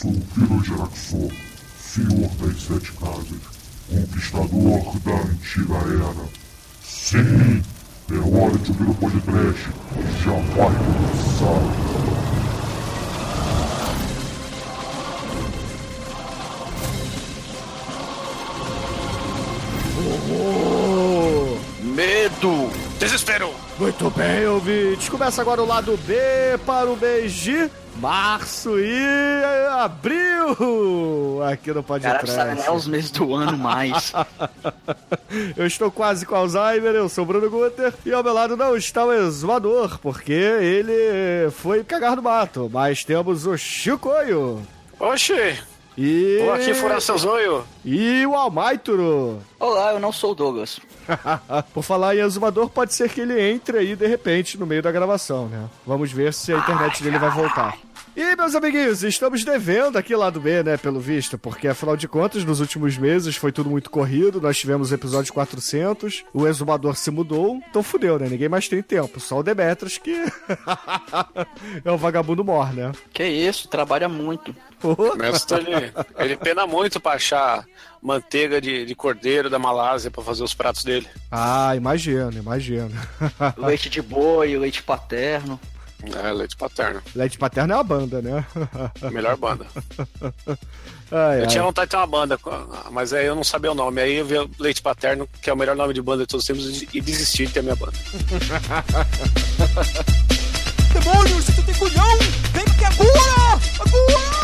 sou o Viro Geraxor, senhor das sete casas, conquistador da antiga era. Sim, é hora de ouvir o podcast, já vai começar. Bem, ouvintes. Começa agora o lado B para o mês de março e abril aqui no Cara, sabe podcast. nem os meses do ano mais. Eu estou quase com Alzheimer, eu sou o Bruno Guter e ao meu lado não está o exumador, porque ele foi cagar no mato, mas temos o Chicoio Oxi, e... vou aqui furar seu zóio. E o Almaituro. Olá, eu não sou o Douglas. Por falar em exumador, pode ser que ele entre aí de repente no meio da gravação, né? Vamos ver se a internet dele vai voltar. E, meus amiguinhos, estamos devendo aqui lá do B, né, pelo visto, porque afinal de contas, nos últimos meses foi tudo muito corrido, nós tivemos o episódio 400, o exumador se mudou, então fudeu, né? Ninguém mais tem tempo, só o Demetrius que é o vagabundo mor, né? Que isso, trabalha muito. O mestre, ele, ele pena muito pra achar manteiga de, de cordeiro da Malásia pra fazer os pratos dele. Ah, imagino, imagino. Leite de boi, leite paterno. É, leite paterno. Leite paterno é uma banda, né? Melhor banda. Ai, Eu ai. tinha vontade de ter uma banda, mas aí eu não sabia o nome. Aí eu vi o Leite Paterno, que é o melhor nome de banda de todos os tempos, e desisti de ter a minha banda. Demônios, você tem culhão? Vem que agora! Agora!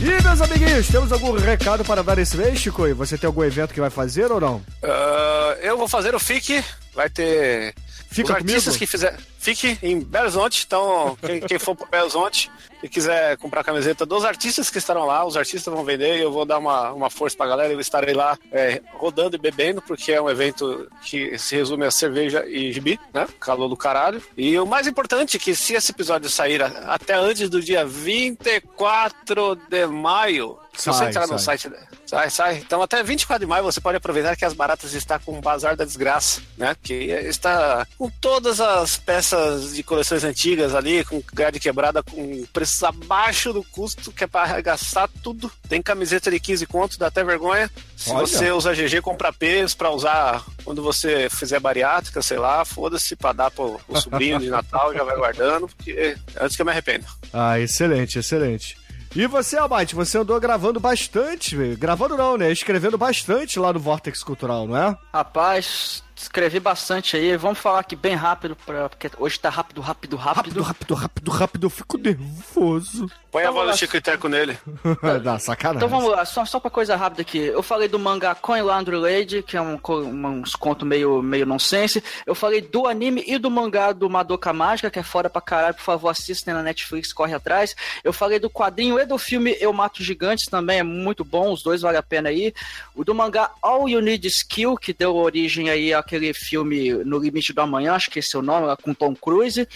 E, meus amiguinhos, temos algum recado para dar esse mês, Chico? E Você tem algum evento que vai fazer ou não? Ah, eu vou fazer o FIC, vai ter. Fica os artistas comigo? que fizer. Fique em Belo Horizonte, então quem, quem for para Belo Horizonte e quiser comprar camiseta dos artistas que estarão lá, os artistas vão vender e eu vou dar uma, uma força pra galera. Eu estarei lá é, rodando e bebendo, porque é um evento que se resume a cerveja e gibi, né? Calor do caralho. E o mais importante é que se esse episódio sair até antes do dia 24 de maio, se você entrar no sai. site Sai, sai. Então até 24 de maio você pode aproveitar que as baratas está com o bazar da desgraça, né? Que está com todas as peças de coleções antigas ali, com grade quebrada, com preços abaixo do custo, que é para arregaçar tudo. Tem camiseta de 15 contos, dá até vergonha. Se Olha. você usa GG, compra P's para usar quando você fizer bariátrica, sei lá, foda-se, para dar pro, pro sobrinho de Natal, já vai guardando, porque antes que eu me arrependa. Ah, excelente, excelente. E você, Almighty, você andou gravando bastante, velho. gravando não, né? Escrevendo bastante lá no Vortex Cultural, não é? Rapaz, escrevi bastante aí. Vamos falar aqui bem rápido, pra, porque hoje tá rápido, rápido, rápido. Rápido, rápido, rápido, rápido, eu fico nervoso. Põe Então a voz do. Chico e Teco nele. Dá sacanagem. Então vamos lá, só, só pra coisa rápida aqui. Eu falei do mangá Coin Laundry Lady, que é um, um- uns contos meio, meio nonsense. Eu falei do anime e do mangá do Madoka Mágica, que é fora pra caralho. Por favor, assistem na Netflix, corre atrás. Eu falei do quadrinho e do filme Eu Mato Gigantes, também é muito bom, os dois vale a pena aí. O do mangá All You Need is Kill, que deu origem aí àquele filme No Limite do Amanhã, acho que esse é o nome, lá com Tom Cruise.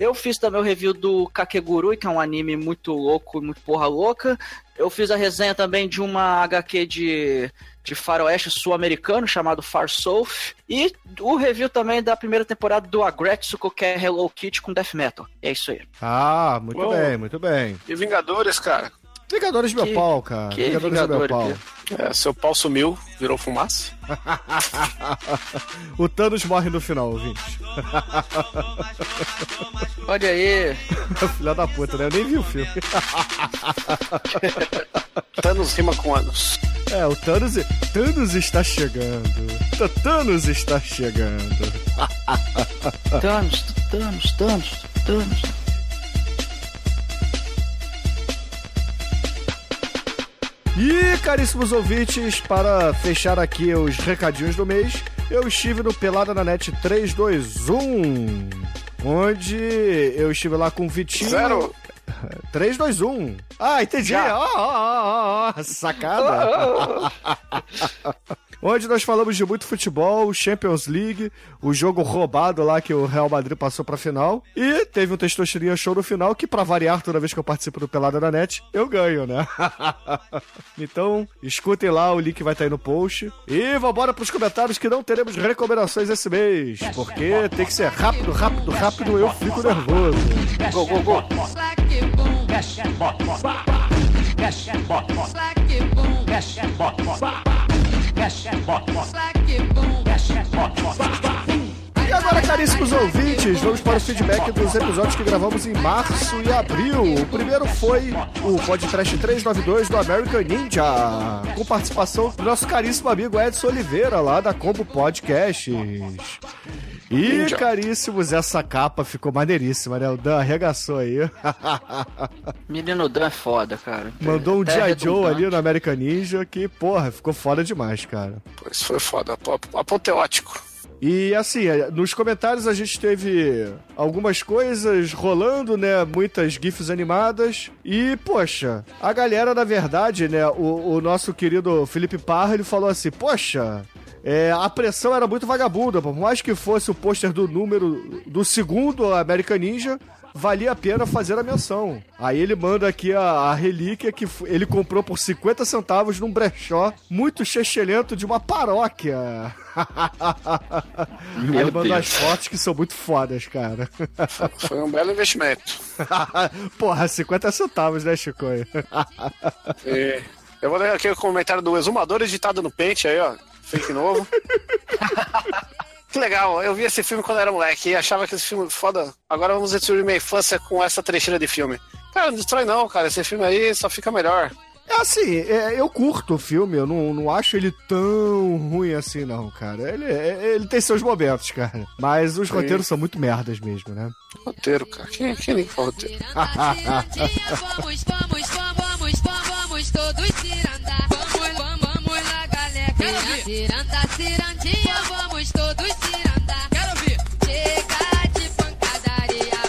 Eu fiz também o review do Kakegurui, que é um anime muito louco, muito porra louca. Eu fiz a resenha também de uma HQ de, de faroeste sul-americano chamado Far South. E o review também da primeira temporada do Agretsuko, que é Hello Kitty com Death Metal. É isso aí. Ah, muito Uou. bem, muito bem. E Vingadores, cara. Vingadores do meu Que- pau, cara. que Vingadores do meu Vingadores, pau. É, seu pau sumiu, virou fumaça. o Thanos morre no final, ouvinte. Olha aí. Filha da puta, né? Eu nem vi o filme. Thanos rima com anos. É, o Thanos, Thanos está chegando. Thanos está chegando. Thanos, Thanos, Thanos, Thanos. E, caríssimos ouvintes, para fechar aqui os recadinhos do mês, eu estive no Pelada na Net 321, onde eu estive lá com o Vitinho. Zero. 321. Ah, entendi. Ó, ó, ó, ó, sacada. Onde nós falamos de muito futebol, Champions League, o jogo roubado lá que o Real Madrid passou pra final. E teve um Testosteria Show no final, que pra variar, toda vez que eu participo do Pelada na Net, eu ganho, né? então, escutem lá, o link vai estar aí no post. E vambora pros comentários que não teremos recomendações esse mês. Porque tem que ser rápido, rápido, rápido, eu fico nervoso. Go, go, go. E agora, caríssimos ouvintes, vamos para o feedback dos episódios que gravamos em março e abril. O primeiro foi o podcast 392 do American Ninja, com participação do nosso caríssimo amigo Edson Oliveira, lá da Combo Podcasts. E, caríssimos, essa capa ficou maneiríssima, né? O Dan arregaçou aí. Menino Dan é foda, cara. Mandou um G.I. Joe ali no American Ninja que, porra, ficou foda demais, cara. Isso foi foda, ap- apoteótico. E assim, eh, nos comentários a gente teve algumas coisas rolando, né? Muitas GIFs animadas. E, poxa, a galera, na verdade, né? O, o nosso querido Felipe Parra, ele falou assim: Poxa. É, a pressão era muito vagabunda, por mais que fosse o pôster do número do segundo American Ninja, valia a pena fazer a menção. Aí ele manda aqui a, a relíquia que ele comprou por 50 centavos num brechó muito chechelento de uma paróquia. Meu ele mandou Deus. as fotos que são muito fodas, cara. Foi um belo investimento. Porra, 50 centavos, né, Chico? E eu vou ler aqui o comentário do Exumador editado no Paint aí, ó. Fake novo. que legal, eu vi esse filme quando era moleque e achava que esse filme foda. Agora vamos destruir minha infância com essa trecheira de filme. Cara, não destrói não, cara. Esse filme aí só fica melhor. É assim, é, eu curto o filme, eu não, não acho ele tão ruim assim, não, cara. Ele, é- ele tem seus momentos, cara. Mas os roteiros são muito merdas mesmo, né? Roteiro, cara. Quem, quem liga pra roteiro? Vamos, vamos, vamos, vamos, vamos todos vamos lá, galera. Ciranda, cirandinha, vamos todos cirandar. Quero ver. Chega de pancadaria.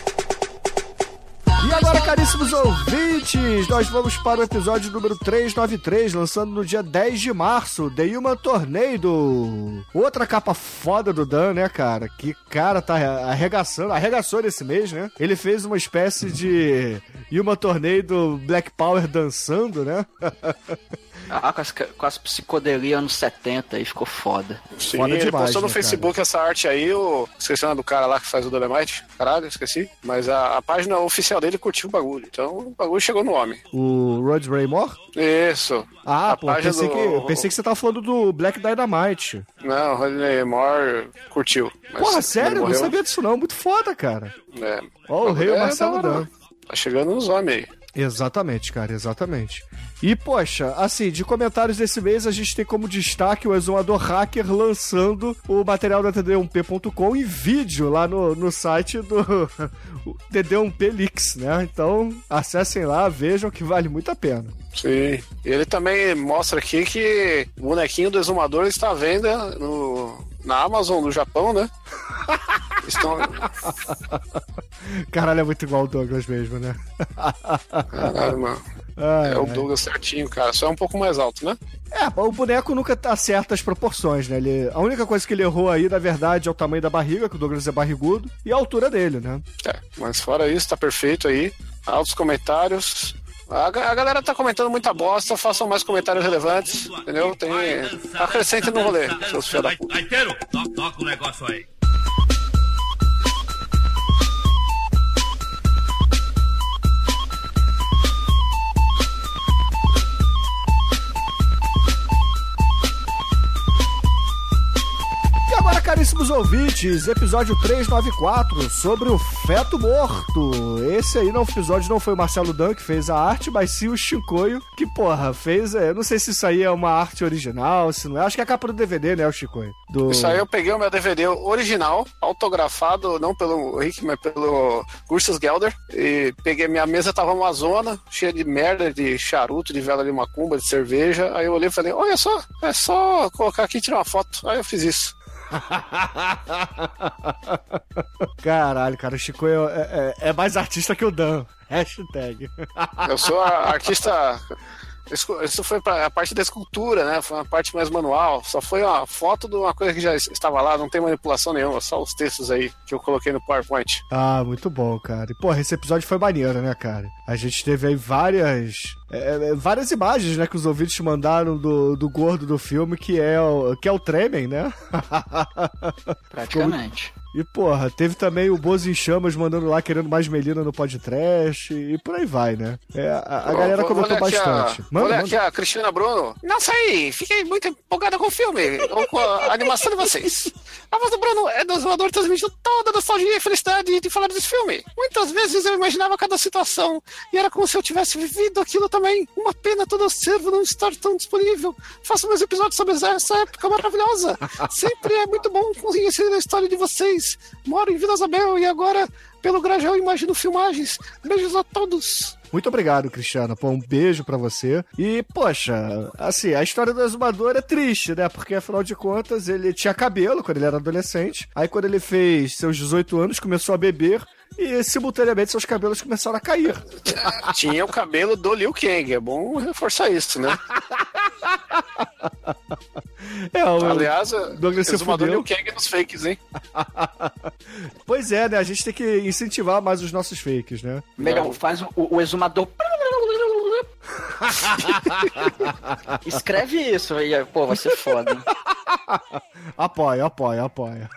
E agora, caríssimos ouvintes, nós vamos para o episódio número 393, lançando no dia 10 de março, The Human Tornado. Outra capa foda do Dan, né, cara? Que cara tá arregaçando, arregaçou nesse mês, né? Ele fez uma espécie de Human Tornado Black Power dançando, né? Ah, com as, com as psicodelias anos 70 aí ficou foda. Sim, Foda ele demais, postou no né, Facebook essa arte aí, o... esqueci o nome do cara lá que faz o Dolemite. Caralho, esqueci. Mas a, a página oficial dele curtiu o bagulho. Então o bagulho chegou no homem. O Rod Raymore? Isso. Ah, A pô, página pensei, do- que, eu pensei que você tava falando do Black Dynamite. Não, o Rodney Moore curtiu. Mas Porra, sério? Eu não sabia disso não, muito foda, cara. É. Ó, o rei É, Marcelo hora. Dan. Tá chegando nos homens aí. Exatamente, cara, exatamente. E, poxa, assim, de comentários desse mês, a gente tem como destaque o exumador hacker lançando o material da TD1P.com em vídeo lá no, no site do o TD1P Leaks, né? Então, acessem lá, vejam que vale muito a pena. Sim. E ele também mostra aqui que o bonequinho do exumador está à venda no, na Amazon do Japão, né? Estão. Caralho, é muito igual o Douglas mesmo, né? Caralho, mano. Ai, É o. Douglas certinho, cara. Só é um pouco mais alto, né? É, o boneco nunca acerta as proporções, né? Ele, a única coisa que ele errou aí, na verdade, é o tamanho da barriga, que o Douglas é barrigudo, e a altura dele, né? É, mas fora isso, tá perfeito aí. Altos comentários. A, ga- a galera tá comentando muita bosta, façam mais comentários relevantes, entendeu? Tem. No rolê, seus filhos da puta. Toca o negócio aí. Ouvintes, episódio 394 sobre o feto morto. Esse aí, no episódio, não foi o Marcelo Dan que fez a arte, mas sim o Chicoio, que, porra, fez. é, Eu não sei se isso aí é uma arte original, se não é. Acho que é a capa do DVD, né, o Chicoio? Do... Isso aí eu peguei o meu DVD original, autografado, não pelo Rick, mas pelo Cursus Gelder. E peguei, minha mesa tava uma zona, cheia de merda, de charuto, de vela de macumba, de cerveja. Aí eu olhei e falei, olha só, é só colocar aqui e tirar uma foto. Aí eu fiz isso. Caralho, cara, o Chicoio é, é- é mais artista que o Dan. Hashtag. Eu sou artista. Isso foi pra a parte da escultura, né? Foi uma parte mais manual. Só foi uma foto de uma coisa que já estava lá, não tem manipulação nenhuma, só os textos aí que eu coloquei no PowerPoint. Ah, muito bom, cara. E, porra, esse episódio foi maneiro, né, cara? A gente teve aí várias. é, é, várias imagens, né, que os ouvintes mandaram do, do gordo do filme, que é o, que é o Tremen, né? Praticamente. E, porra, teve também o Bozo em Chamas mandando lá querendo mais Melina no podcast e por aí vai, né? É, a, a galera comentou bastante. A, Manda, ler manda. aqui a Cristina Bruno. Não sei, fiquei muito empolgada com o filme, ou com a animação de vocês. A voz do Bruno é do zoador transmitindo toda a nostalgia e felicidade de falar desse filme. Muitas vezes eu imaginava cada situação e era como se eu tivesse vivido aquilo também. Uma pena todo acervo não estar tão disponível. Faço meus episódios sobre essa época maravilhosa. Sempre é muito bom conhecer a história de vocês. Moro em Vila Isabel e agora, pelo Grajaú, imagino filmagens. Beijos a todos. Muito obrigado, Cristiano. Pô, um beijo pra você. E, poxa, assim, a história do exumador é triste, né? Porque, afinal de contas, ele tinha cabelo quando ele era adolescente. Aí, quando ele fez seus 18 anos, começou a beber. E, simultaneamente, seus cabelos começaram a cair. Tinha o cabelo do Liu Kang, é bom reforçar isso, né? É, o... Aliás, Douglas se exumador fudeu. Kang nos fakes, hein? Pois é, né? A gente tem que incentivar mais os nossos fakes, né? Melhor, faz o, o exumador. Escreve isso aí, pô, vai ser foda. Apoia, apoia, apoia.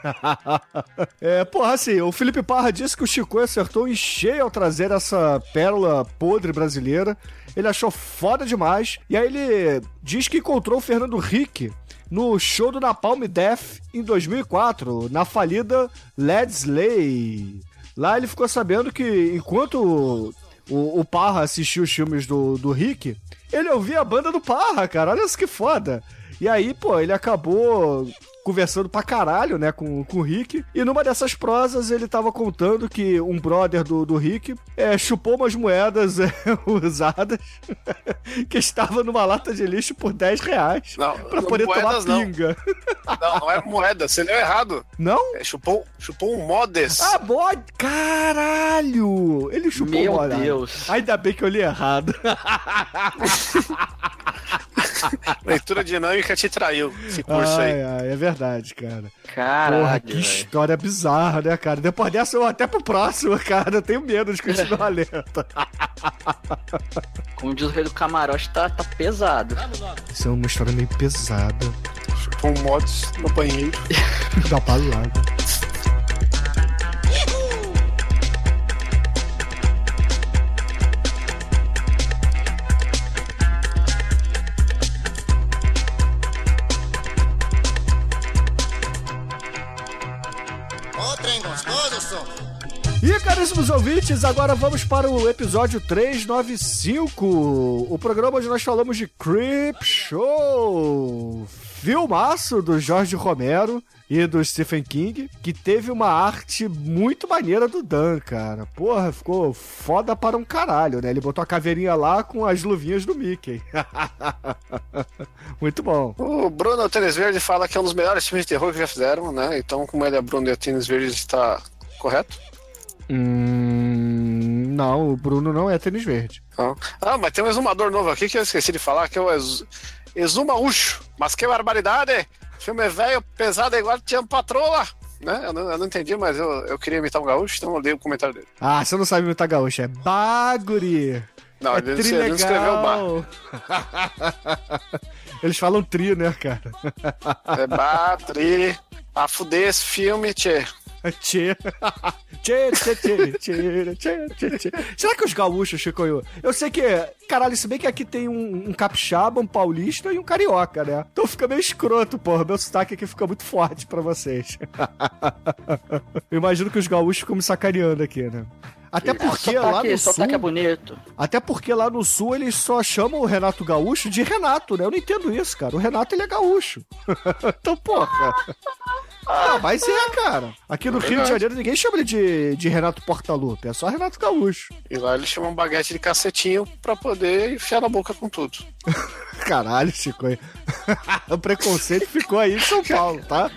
é, porra, assim, o Felipe Parra disse que o Chico acertou em cheio ao trazer essa pérola podre brasileira. Ele achou foda demais. E aí ele diz que encontrou o Fernando Henrique no show do Napalm Death em 2004, na falida Led Slay. Lá ele ficou sabendo que enquanto o, o Parra assistia os filmes do, do Rick, ele ouvia a banda do Parra, cara. Olha isso que foda. E aí, pô, ele acabou conversando pra caralho, né, com, com o Rick. E numa dessas prosas ele tava contando que um brother do, do Rick é, chupou umas moedas é, usadas que estava numa lata de lixo por 10 reais Não, pra não, poder moedas tomar não. pinga. Não, não é moeda, você leu errado. Não? É, chupou, chupou um modes. Ah, bode! Caralho! Ele chupou Meu. Deus. Ainda bem que eu li errado. Leitura dinâmica te traiu, esse curso ai, aí. ai, é verdade, cara. Caralho. Porra, que velho. história bizarra, né, cara? Depois dessa, eu até pro próximo, cara. Eu tenho medo de continuar lendo. Como diz o rei do camarote, tá, tá pesado. Isso é uma história meio pesada. Chupou um modes no banheiro. Da palavra. Caríssimos ouvintes, agora vamos para o episódio 395, o programa onde nós falamos de Creep Show, filmaço do Jorge Romero e do Stephen King, que teve uma arte muito maneira do Dan, cara. Porra, ficou foda para um caralho, né? Ele botou a caveirinha lá com as luvinhas do Mickey. muito bom. O Bruno Tênis Verde fala que é um dos melhores filmes de terror que já fizeram, né? Então, como ele é Bruno e o Tênis Verde está correto? Hum, não, o Bruno não é tênis verde. Ah, Ah, mas tem um exumador novo aqui que eu esqueci de falar, que é o Ex... Exumaúcho. Mas que barbaridade! Filme é velho, pesado, é igual tinha patroa. Né? Eu, não, eu não entendi, mas eu, eu queria imitar um gaúcho, então eu dei o comentário dele. Ah, você não sabe imitar gaúcho, é baguri. Não, é ele, ele não escreveu bar. Eles falam tri, né, cara? É bar, tri. Ah, fuder esse filme, tchê. Tchê. Tchê, tchê, tchê, tchê, tchê, tchê. Será que os gaúchos, Chico, eu, eu sei que, caralho, se bem que aqui tem um, um capixaba, um paulista e um carioca, né? Então fica meio escroto, porra. Meu sotaque aqui fica muito forte pra vocês. eu imagino que os gaúchos ficam me sacaneando aqui, né? Até porque lá sotaque, no sul... é bonito. Até porque lá no sul eles só chamam o Renato Gaúcho de Renato, né? Eu não entendo isso, cara. O Renato ele é gaúcho. então, porra. Ah, mas é, cara. Aqui no Rio de. Janeiro ninguém chama ele de, de Renato Portaluppi, é só Renato Gaúcho. E lá eles chamam baguete de cacetinho pra poder enfiar na boca com tudo. Caralho, Chico. o preconceito ficou aí em São Paulo, tá?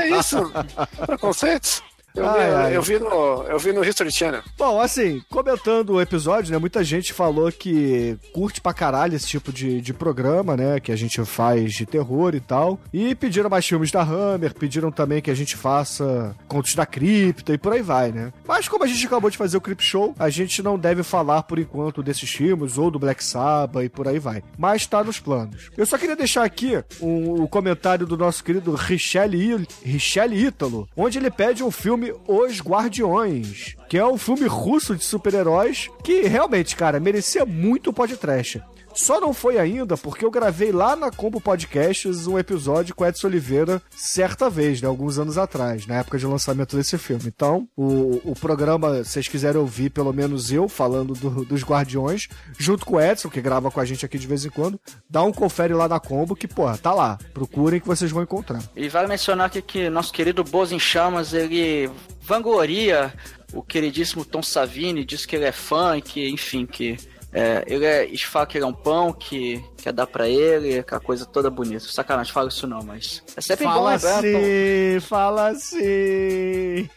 É isso. Preconceitos. Eu, Ai, vi, ai. eu vi no, eu vi no History Channel. Bom, assim, comentando o episódio, né? Muita gente falou que curte pra caralho esse tipo de, de programa, né? Que a gente faz de terror e tal. E pediram mais filmes da Hammer, pediram também que a gente faça contos da cripta e por aí vai, né? Mas como a gente acabou de fazer o Crip Show, a gente não deve falar por enquanto desses filmes ou do Black Sabbath e por aí vai. Mas tá nos planos. Eu só queria deixar aqui um- o comentário do nosso querido Richelle, Richelle Ítalo, onde ele pede um filme Os Guardiões, que é um filme russo de super-heróis que realmente, cara, merecia muito podcast. Só não foi ainda porque eu gravei lá na Combo Podcasts um episódio com Edson Oliveira certa vez, né? Alguns anos atrás, na época de lançamento desse filme. Então, o, o programa, se vocês quiserem ouvir, pelo menos eu falando do- dos Guardiões, junto com o Edson, que grava com a gente aqui de vez em quando, dá um confere lá na Combo que, porra, tá lá. Procurem que vocês vão encontrar. E vale mencionar aqui que nosso querido Boas em Chamas, ele vangloria o queridíssimo Tom Savini, diz que ele é fã e que, enfim, que é, ele é, e fala que ele é um pão, que quer dar pra ele, aquela coisa toda bonita. Sacanagem, fala isso não, mas é sempre bom Fala lembrar, pô. assim, fala assim.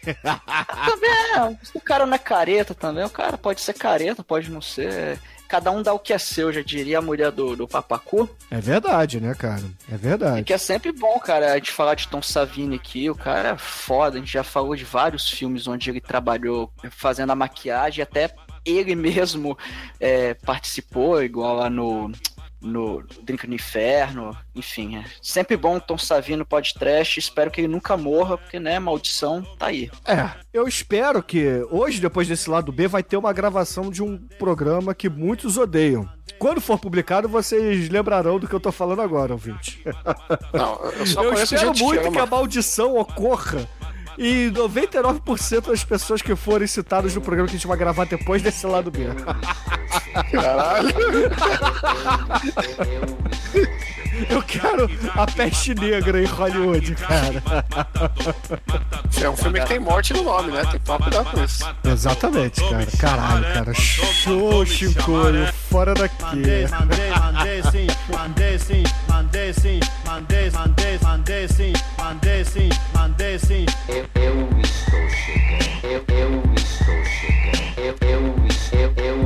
Também é, o cara não é careta também, o cara pode ser careta, pode não ser. Cada um dá o que é seu, já diria a mulher do, do Papacu. É verdade, né, cara? É E verdade. que é sempre bom, cara, a gente falar de Tom Savini aqui. O cara é foda. A gente já falou de vários filmes onde ele trabalhou fazendo a maquiagem, até ele mesmo é, participou, igual lá no. No Drink no Inferno, enfim, é sempre bom Tom Savini no podcast. Espero que ele nunca morra, porque, né, maldição tá aí. É, eu espero que hoje, depois desse lado B, vai ter uma gravação de um programa que muitos odeiam. Quando for publicado, vocês lembrarão do que eu tô falando agora, ouvinte. Não, eu só Eu espero gente muito que que, a maldição ocorra. E 99% das pessoas que forem citadas no programa que a gente vai gravar depois desse lado B. Caralho. Eu quero a peste negra em Hollywood, cara. É um filme que tem morte no nome, né? Tem que tomar cuidado com isso. Exatamente, cara. Caralho, cara. Show, Chicoio. Fora daqui. Mandei, mandei sim, mandei sim, mandei sim, mandei, mandei, mandei sim, mandei sim, mandei sim. Eu, eu estou chegando. Eu, eu estou chegando. Eu, eu, eu, eu,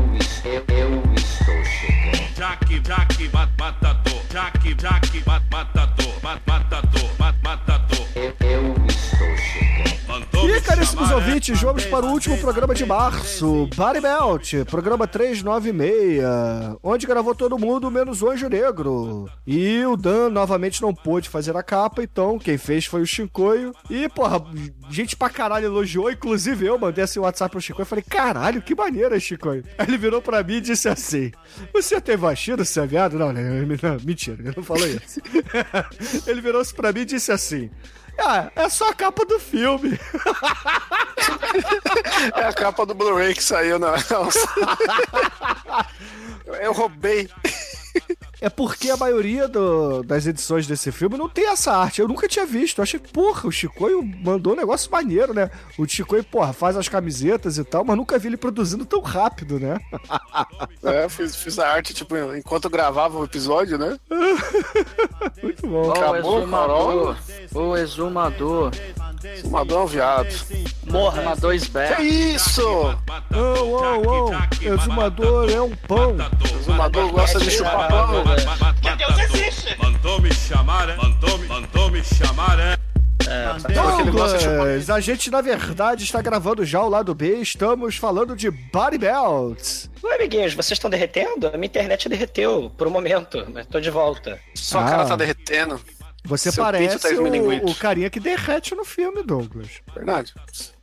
eu, eu estou chegando. Jaque, jaque, mat, matador. jackie Jaque, matador, matador. E caríssimos ouvintes, vamos para o último programa de março, Body Belt, programa 396, onde gravou todo mundo menos o Anjo Negro. E o Dan novamente não pôde fazer a capa, então quem fez foi o Chicoio. E, porra, gente pra caralho elogiou, inclusive eu mandei assim o WhatsApp pro Chicoio e falei, caralho, que maneira, Chicoio. Aí ele virou pra mim e disse assim, você tem vacina, seu viado? Não, né? Não, mentira, ele não falou isso. ele virou-se pra mim e disse assim, ah, é só a capa do filme. É a capa do Blu-ray que saiu na. Eu roubei. É porque a maioria do- das edições desse filme não tem essa arte. Eu nunca tinha visto. Eu achei, porra, o Chicoio mandou um negócio maneiro, né? O Chicoio, porra, faz as camisetas e tal, mas nunca vi ele produzindo tão rápido, né? É, fiz, fiz a arte, tipo, enquanto eu gravava o episódio, né? Muito bom. O Acabou, exumador. O exumador. Fumador é um viado. Morra na dois Que berros. isso? Ô, ô, ô, exumador é um pão. Exumador gosta de chupar pão. Que Deus existe! Mandou me chamar, é? Mandou me, mandou me chamar, é? Porque ele gosta de chupar. Douglas, a gente, na verdade, está gravando já o lado B. Estamos falando de Body Belts. Oi, amiguinhos, vocês estão derretendo? A minha internet derreteu por um momento, mas tô de volta. Sua Ah. cara tá derretendo. Você Seu parece tá o, o carinha que derrete no filme, Douglas. Verdade.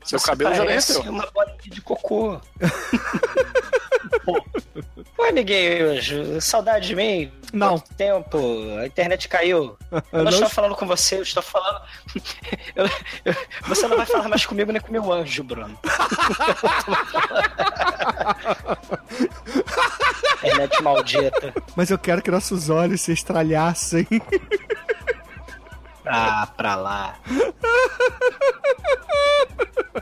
Seu Você cabelo já derreteu. uma bolinha de cocô. Oi, amiguinhos, saudade de mim? Não. Quanto tempo? A internet caiu. Eu não, Não estou falando com você, eu estou falando. Eu- Você não vai falar mais comigo nem com meu anjo, Bruno. internet maldita. Mas eu quero que nossos olhos se estralhassem. Ah, pra lá.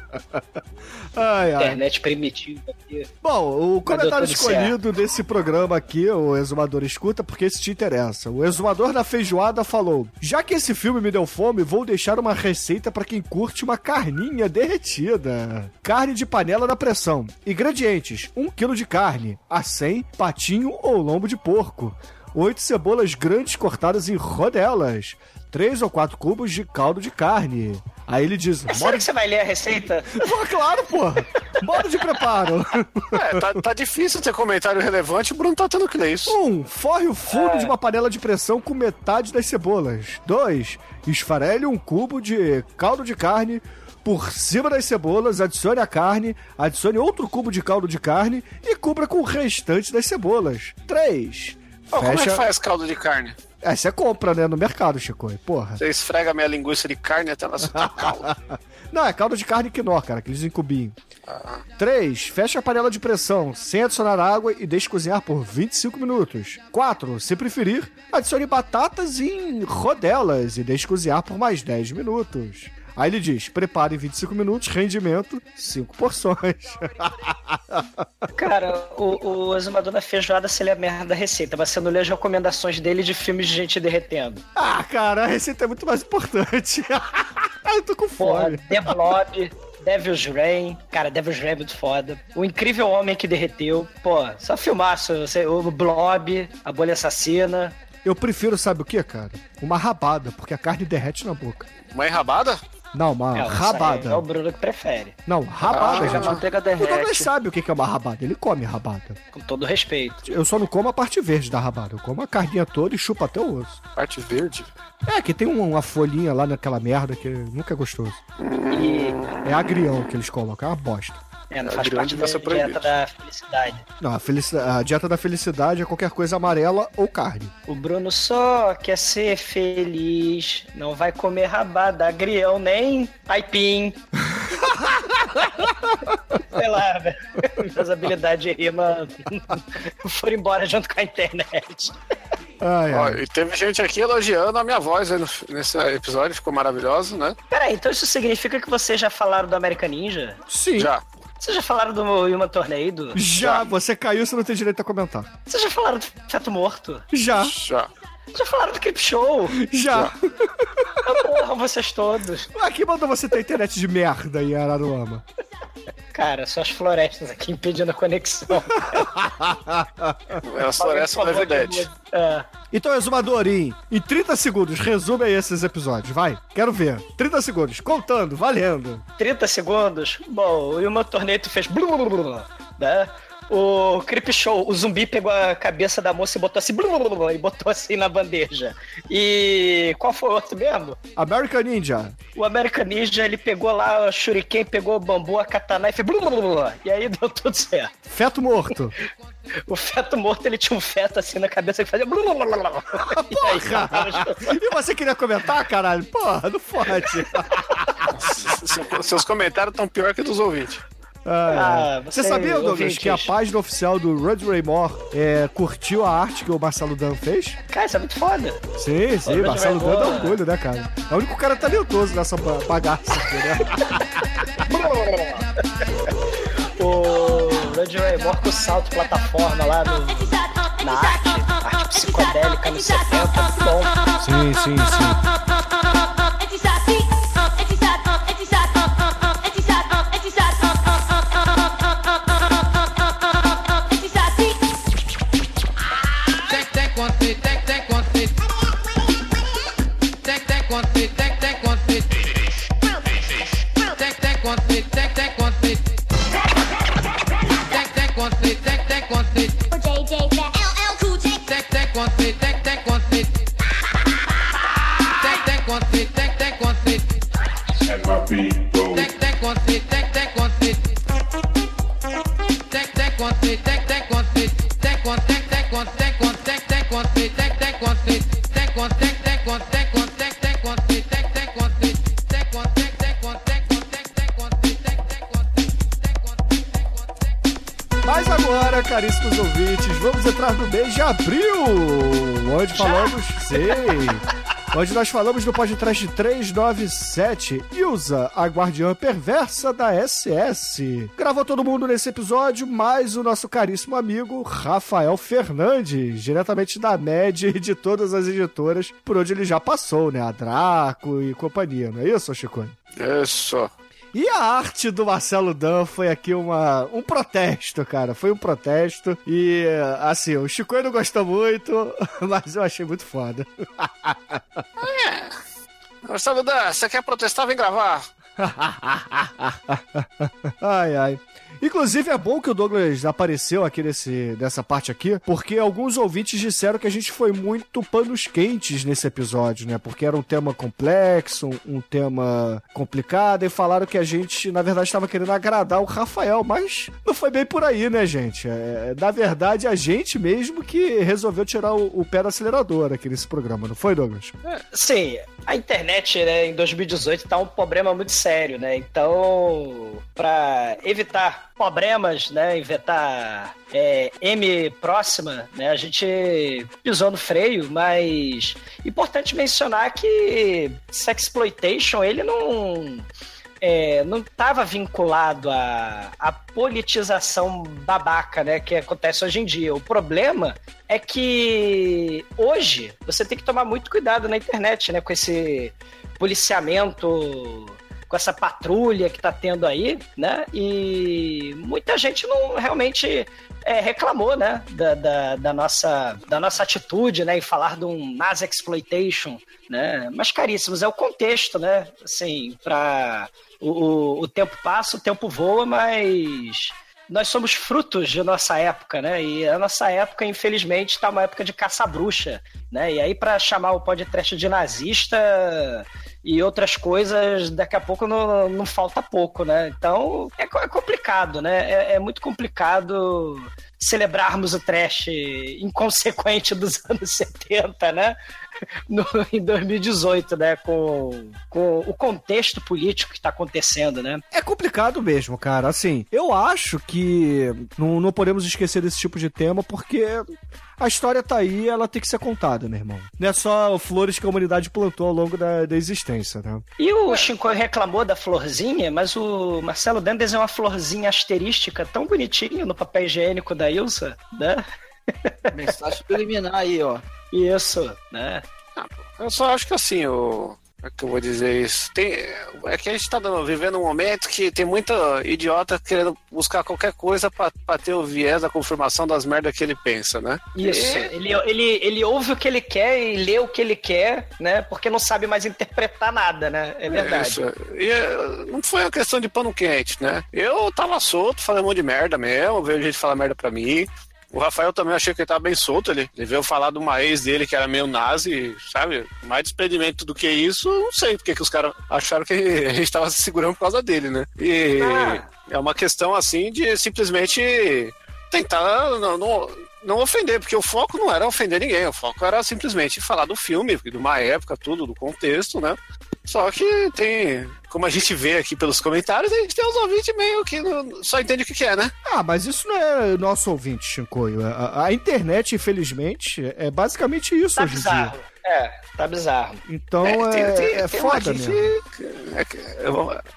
Ai, ai. Internet primitiva aqui. Bom, o comentário escolhido desse programa aqui, o Exumador escuta, porque esse te interessa. O Exumador da Feijoada falou: Já que esse filme me deu fome, vou deixar uma receita pra quem curte uma carninha derretida. Carne de panela na pressão. Ingredientes: 1 kg de carne, acém, patinho ou lombo de porco. 8 cebolas grandes cortadas em rodelas. 3 ou 4 cubos de caldo de carne. Aí ele diz: É sério que você vai ler a receita? Pô, claro, porra! Modo de preparo. É, tá, tá difícil ter comentário relevante, o Bruno tá tendo que ler isso. Um, forre o fundo de uma panela de pressão com metade das cebolas. 2. Esfarele um cubo de caldo de carne por cima das cebolas, adicione a carne, adicione outro cubo de caldo de carne e cubra com o restante das cebolas. 3. Ó, Como é que faz caldo de carne? É, você compra, né, no mercado, Chico. Porra. Você esfrega minha linguiça de carne até ela soltar caldo. Não, é caldo de carne quinó, cara, aqueles em cubinho. 3. Feche a panela de pressão sem adicionar água e deixe cozinhar por 25 minutos. 4. Se preferir, adicione batatas em rodelas e deixe cozinhar por mais 10 minutos. Aí ele diz: prepare em 25 minutos, rendimento 5 porções. Cara, o, o exumador da feijoada se ele é a merda da receita, mas você não lê as recomendações dele de filmes de gente derretendo. ah, cara, a receita é muito mais importante. Eu tô com Porra, fome. The Blob, Devil's Rain, cara, Devil's Rain é muito foda. O Incrível Homem que Derreteu, pô, só filmaço, você- o Blob, a Bolha Assassina. Eu prefiro, sabe o que, cara? Uma rabada, porque a carne derrete na boca. Uma enrabada? Não, uma É, rabada. É o Bruno que prefere. Não, rabada, Ah, gente. a manteiga O Douglas derrete. sabe o que é uma rabada. Ele come rabada. Com todo respeito. Eu só não como a parte verde da rabada. Eu como a carninha toda e chupo até o osso. Parte verde? É, que tem um- uma folhinha lá naquela merda que nunca é gostoso. E É agrião que eles colocam, é uma bosta. É, não É, faz parte da ser proibido. dieta da felicidade. Não, a, felici- a dieta da felicidade é qualquer coisa amarela ou carne. O Bruno só quer ser feliz, não vai comer rabada, agrião, nem aipim. Sei lá, velho. Minhas habilidades de rima foram embora junto com a internet. Ai, Ó, ai. e teve gente aqui elogiando a minha voz aí no- nesse episódio, ficou maravilhoso, né? Peraí, então isso significa que vocês já falaram do American Ninja? Sim. Já. Vocês já falaram do Yuma Tornado? Já, você caiu, você não tem direito a comentar. Vocês já falaram do Feto Morto? Já, Já. Já falaram do Clip Show? já. Ah, porra, vocês todos. Aqui mandou você ter internet de merda em Araruama. Cara, só as florestas aqui impedindo a conexão. É a floresta da Evidente. É. Então, Exumador, em, em 30 segundos, resume aí esses episódios, vai. Quero ver. 30 segundos, contando, valendo. 30 segundos. Bom, o Yuma Torneito fez. blu, blu, blu, blu, né? O Creep Show, o zumbi pegou a cabeça da moça e botou assim. blu, blu, blu, blu, e botou assim na bandeja. E qual foi o outro mesmo? American Ninja. O American Ninja, ele pegou lá o Shuriken, pegou o bambu, a katana e fez. blu, blu, blu, blu, e aí deu tudo certo. Feto morto. O feto morto, ele tinha um feto assim na cabeça que fazia. blu, blu, blu, blu, blu. E aí, e você queria comentar, caralho? Porra, não pode. Seu- Seus comentários estão pior que dos ouvintes. Ai. Ah, você você, sabia, Douglas, ouvintes. que a página oficial do Rod Raymore é, curtiu a arte que o Marcelo Dan fez? Cara, isso é muito foda. Sim, sim, Rod Marcelo Dan dá Raymore. orgulho, né, cara? É o único cara talentoso nessa ba- bagaça aqui, né? o Roger Raymore com o salto plataforma lá no, na arte, arte psicodélica nos 70, muito bom. Sim, sim, sim. Onde nós falamos do podcast 397, Ilza, a guardiã perversa da SS. Gravou todo mundo nesse episódio, mais o nosso caríssimo amigo Rafael Fernandes, diretamente da MED e de todas as editoras por onde ele já passou, né? A Draco e companhia, não é isso, Chico? Isso. E a arte do Marcelo Dan foi aqui uma, um protesto, cara. Foi um protesto. E, assim, o Chico não gostou muito, mas eu achei muito foda. Marcelo Dan, você quer protestar? Vem gravar. ai, ai. Inclusive, é bom que o Douglas apareceu aqui nesse, nessa parte aqui, porque alguns ouvintes disseram que a gente foi muito panos quentes nesse episódio, né? Porque era um tema complexo, um, um tema complicado, e falaram que a gente, na verdade, estava querendo agradar o Rafael, mas não foi bem por aí, né, gente? É, na verdade, a gente mesmo que resolveu tirar o, o pé do acelerador aqui nesse programa, não foi, Douglas? Sim, a internet, né, em 2018 tá um problema muito sério, né? Então, para evitar problemas, né, evitar é, M próxima, né, a gente pisou no freio, mas importante mencionar que sexploitation, ele não é, não estava vinculado à, à politização babaca, né, que acontece hoje em dia. O problema é que hoje você tem que tomar muito cuidado na internet, né, com esse policiamento com essa patrulha que tá tendo aí, né? E muita gente não realmente é, reclamou, né? Da, da, da, nossa, da nossa atitude, né? Em falar de um mass exploitation, né? Mas caríssimos, é o contexto, né? Assim, para o, o, o tempo passa, o tempo voa, mas nós somos frutos de nossa época, né? E a nossa época, infelizmente, está uma época de caça-bruxa, né? E aí, para chamar o podcast de nazista e outras coisas, daqui a pouco não, não falta pouco, né? Então, é, é complicado, né? É, é, muito complicado celebrarmos o trash inconsequente dos anos 70, né? No, em 2018, né? Com, com o contexto político que está acontecendo, né? É complicado mesmo, cara. Assim, eu acho que não, não podemos esquecer desse tipo de tema porque a história tá aí ela tem que ser contada, meu irmão. Não é só flores que a humanidade plantou ao longo da, da existência, né? E o Shinkoi reclamou da florzinha, mas o Marcelo Dan desenhou uma florzinha asterística tão bonitinho no papel higiênico da Ilsa, né? Mensagem subliminar aí, ó. Isso, né? Eu só acho que assim, o. Como é que eu vou dizer isso? Tem, é que a gente tá vivendo um momento que tem muita idiota querendo buscar qualquer coisa pra, pra ter o viés da confirmação das merdas que ele pensa, né? Isso. E- Ele, ele, ele ouve o que ele quer e lê o que ele quer, né? Porque não sabe mais interpretar nada, né? É verdade. Isso. E eh, não foi uma questão de pano quente, né? Eu tava solto, falei um monte de merda mesmo, veio gente falar merda pra mim. O Rafael também achei que ele tava bem solto ali. Ele veio falar de uma ex dele que era meio nazi, sabe? Mais desprendimento do que isso, não sei porque que os caras acharam que a gente tava se segurando por causa dele, né? E Ah. é uma questão assim de simplesmente tentar não, não, não ofender, porque o foco não era ofender ninguém, o foco era simplesmente falar do filme, de uma época, tudo, do contexto, né? Só que tem, como a gente vê aqui pelos comentários, a gente tem uns ouvintes meio que não- só entende o que, que é, né? Ah, mas isso não é nosso ouvinte, Shinkoio. A, a internet, infelizmente, é basicamente isso Tá hoje em bizarro. dia. É, tá bizarro. Então é, é tem foda mesmo. é que- eu vou- tem Assim, gente que que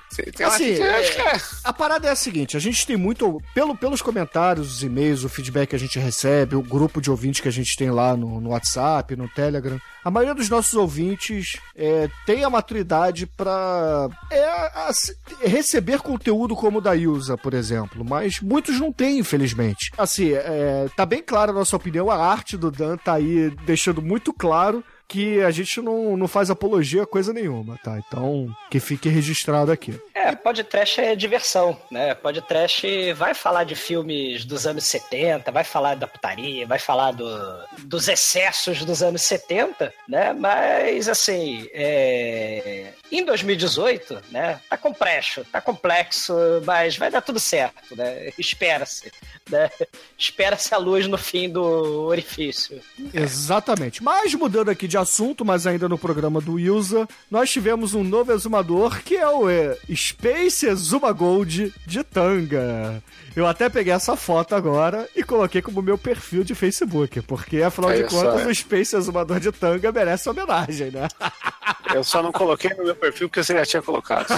é- é. a parada é a seguinte: a gente tem muito. Pelo, pelos comentários, os e-mails, o feedback que a gente recebe, o grupo de ouvintes que a gente tem lá no, no WhatsApp, no Telegram, a maioria dos nossos ouvintes é, tem a maturidade pra é, assim, receber conteúdo como o da Ilza, por exemplo, mas muitos não têm, infelizmente. Assim, é, tá bem clara a nossa opinião, a arte do Dan tá aí deixando muito claro que a gente não, não faz apologia a coisa nenhuma, tá? Então, que fique registrado aqui. É, podcast é diversão, né? Podcast vai falar de filmes dos anos 70, vai falar da putaria, vai falar do, dos excessos dos anos 70, né? Mas, assim, é, em 2018, né? Tá complexo, tá complexo, mas vai dar tudo certo, né? Espera-se. né? Espera-se a luz no fim do orifício. Exatamente. Mas mudando aqui de assunto, mas ainda no programa do Wilson, nós tivemos um novo exumador que é o é, Space Exuma Gold de tanga. Eu até peguei essa foto agora e coloquei como meu perfil de Facebook, porque afinal de Olha só, contas é. o Space Exumador de tanga merece homenagem, né? Eu só não coloquei no meu perfil porque você já tinha colocado.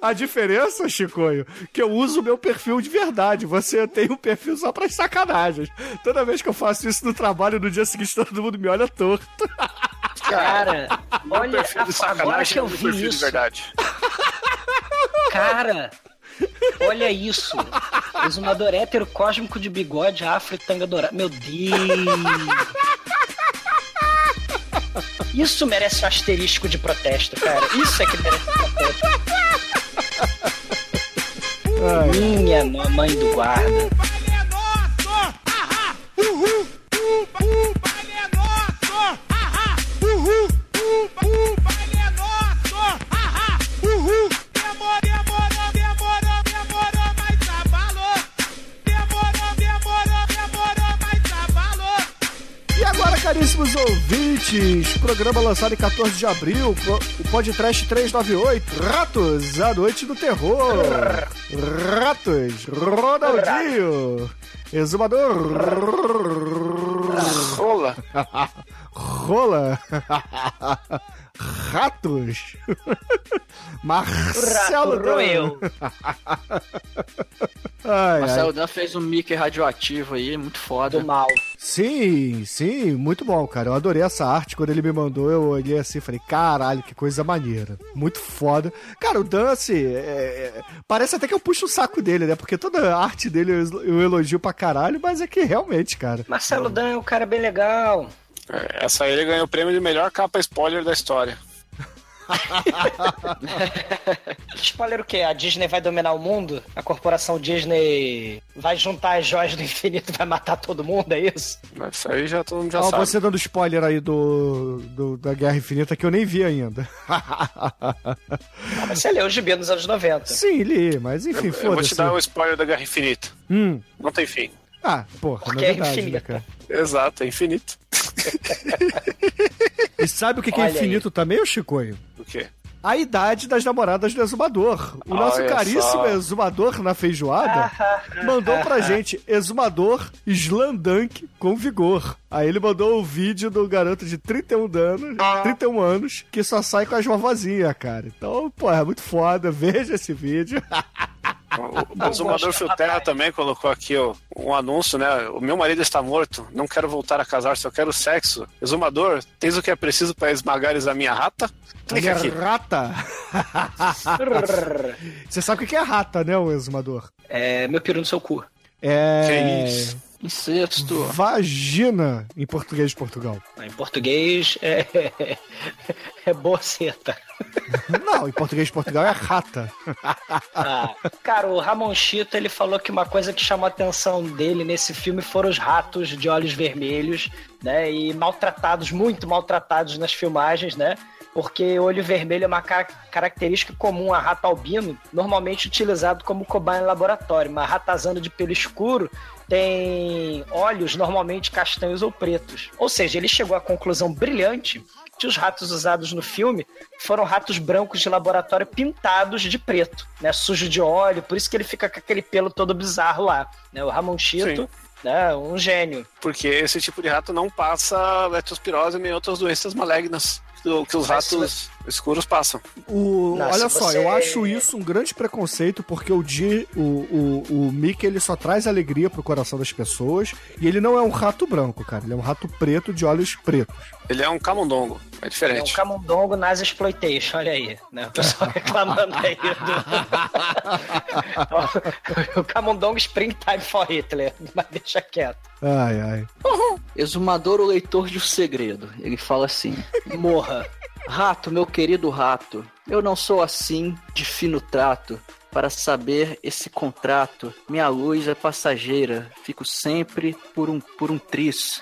A diferença, Chicoio, que eu uso o meu perfil de verdade. Você tem um perfil só para sacanagens. Toda vez que eu faço isso no trabalho, no dia seguinte todo mundo me olha torto. Cara, olha, agora sacanagem que eu vi isso, verdade. cara, olha isso. Exumador hétero cósmico de bigode, afro e tanga dourada. Meu Deus. Isso merece um asterisco de protesto, cara. Isso é que merece protesto. Minha mamãe do guarda. Uhul! O baile ouvintes, programa lançado em 14 de abril, o podcast 398, Ratos, a noite do terror. Ratos, Ronaldinho, Exumador. Rola. Rola. Ratos. Marcelo Rato. Dan. Ai, Marcelo ai. Dan fez um Mickey radioativo aí, muito foda. Do mal. Sim, sim, muito bom, cara. Eu adorei essa arte. Quando ele me mandou, eu olhei assim e falei, caralho, que coisa maneira. Muito foda. Cara, o Dance, é, é, parece até que eu puxo o saco dele, né? Porque toda a arte dele eu, eu elogio pra caralho, mas é que realmente, cara. Marcelo Dan é um cara bem legal. É, Essa aí ele ganhou o prêmio de melhor capa spoiler da história. Spoiler o quê? A Disney vai dominar o mundo? A corporação Disney vai juntar as joias do infinito e vai matar todo mundo, é isso? Mas Isso aí já todo mundo já Ó, sabe. você dando spoiler aí do, do- da Guerra Infinita que eu nem vi ainda. Ah, mas você leu o gibi nos anos 90. Sim, li, mas enfim, Eu, eu vou te foda-se. dar o spoiler da Guerra Infinita. Hum. Não tem fim. Ah, porra, Porque é novidade, né, infinita. cara? Exato, é infinito. E sabe o que, que é Olha aí. infinito também, ô Chicoio? O quê? A idade das namoradas do exumador. O nosso Olha caríssimo só. exumador na feijoada mandou pra gente exumador Slandunk com vigor. Aí ele mandou o vídeo do garoto de 31 anos, 31 anos que só sai com as vovozinhas, cara. Então, pô, é muito foda. Veja esse vídeo. O, Zumador Filterra também colocou aqui ó, um anúncio, né? O meu marido está morto, não quero voltar a casar, só quero sexo. Exumador, tens o que é preciso para esmagares a minha rata? Clica aqui. rata. Você sabe o que é rata, né, o exumador? É meu peru no seu cu. É. Que isso? Incesto. Vagina em português de Portugal. Em português é, é boceta. Não, em português de Portugal é rata. Ah, cara, o Ramon Chito ele falou que uma coisa que chamou a atenção dele nesse filme foram os ratos de olhos vermelhos, né? E maltratados, muito maltratados nas filmagens, né? Porque olho vermelho é uma ca- característica comum a rato albino, normalmente utilizado como cobaia em laboratório. Uma ratazana de pelo escuro tem olhos normalmente castanhos ou pretos. Ou seja, ele chegou à conclusão brilhante que os ratos usados no filme foram ratos brancos de laboratório pintados de preto, né, sujo de óleo, por isso que ele fica com aquele pelo todo bizarro lá, né, o Ramon Chito, né, um gênio. Porque esse tipo de rato não passa leptospirose nem outras doenças malignas do- que os ratos escuros passam. O, Não, olha só, você- eu acho isso um grande preconceito, porque o Di, o, o, o Mickey, ele só traz alegria pro coração das pessoas, e ele não é um rato branco, cara, ele é um rato preto de olhos pretos. Ele é um camundongo, é É um diferente. camundongo nas exploitation, olha aí, né? O pessoal reclamando aí do... o camundongo springtime for Hitler, mas deixa quieto. Ai, ai. Exumador, o leitor de um segredo. Ele fala assim: Morra. Rato, meu querido rato, eu não sou assim de fino trato. Para saber esse contrato, minha luz é passageira, fico sempre por um, por um tris.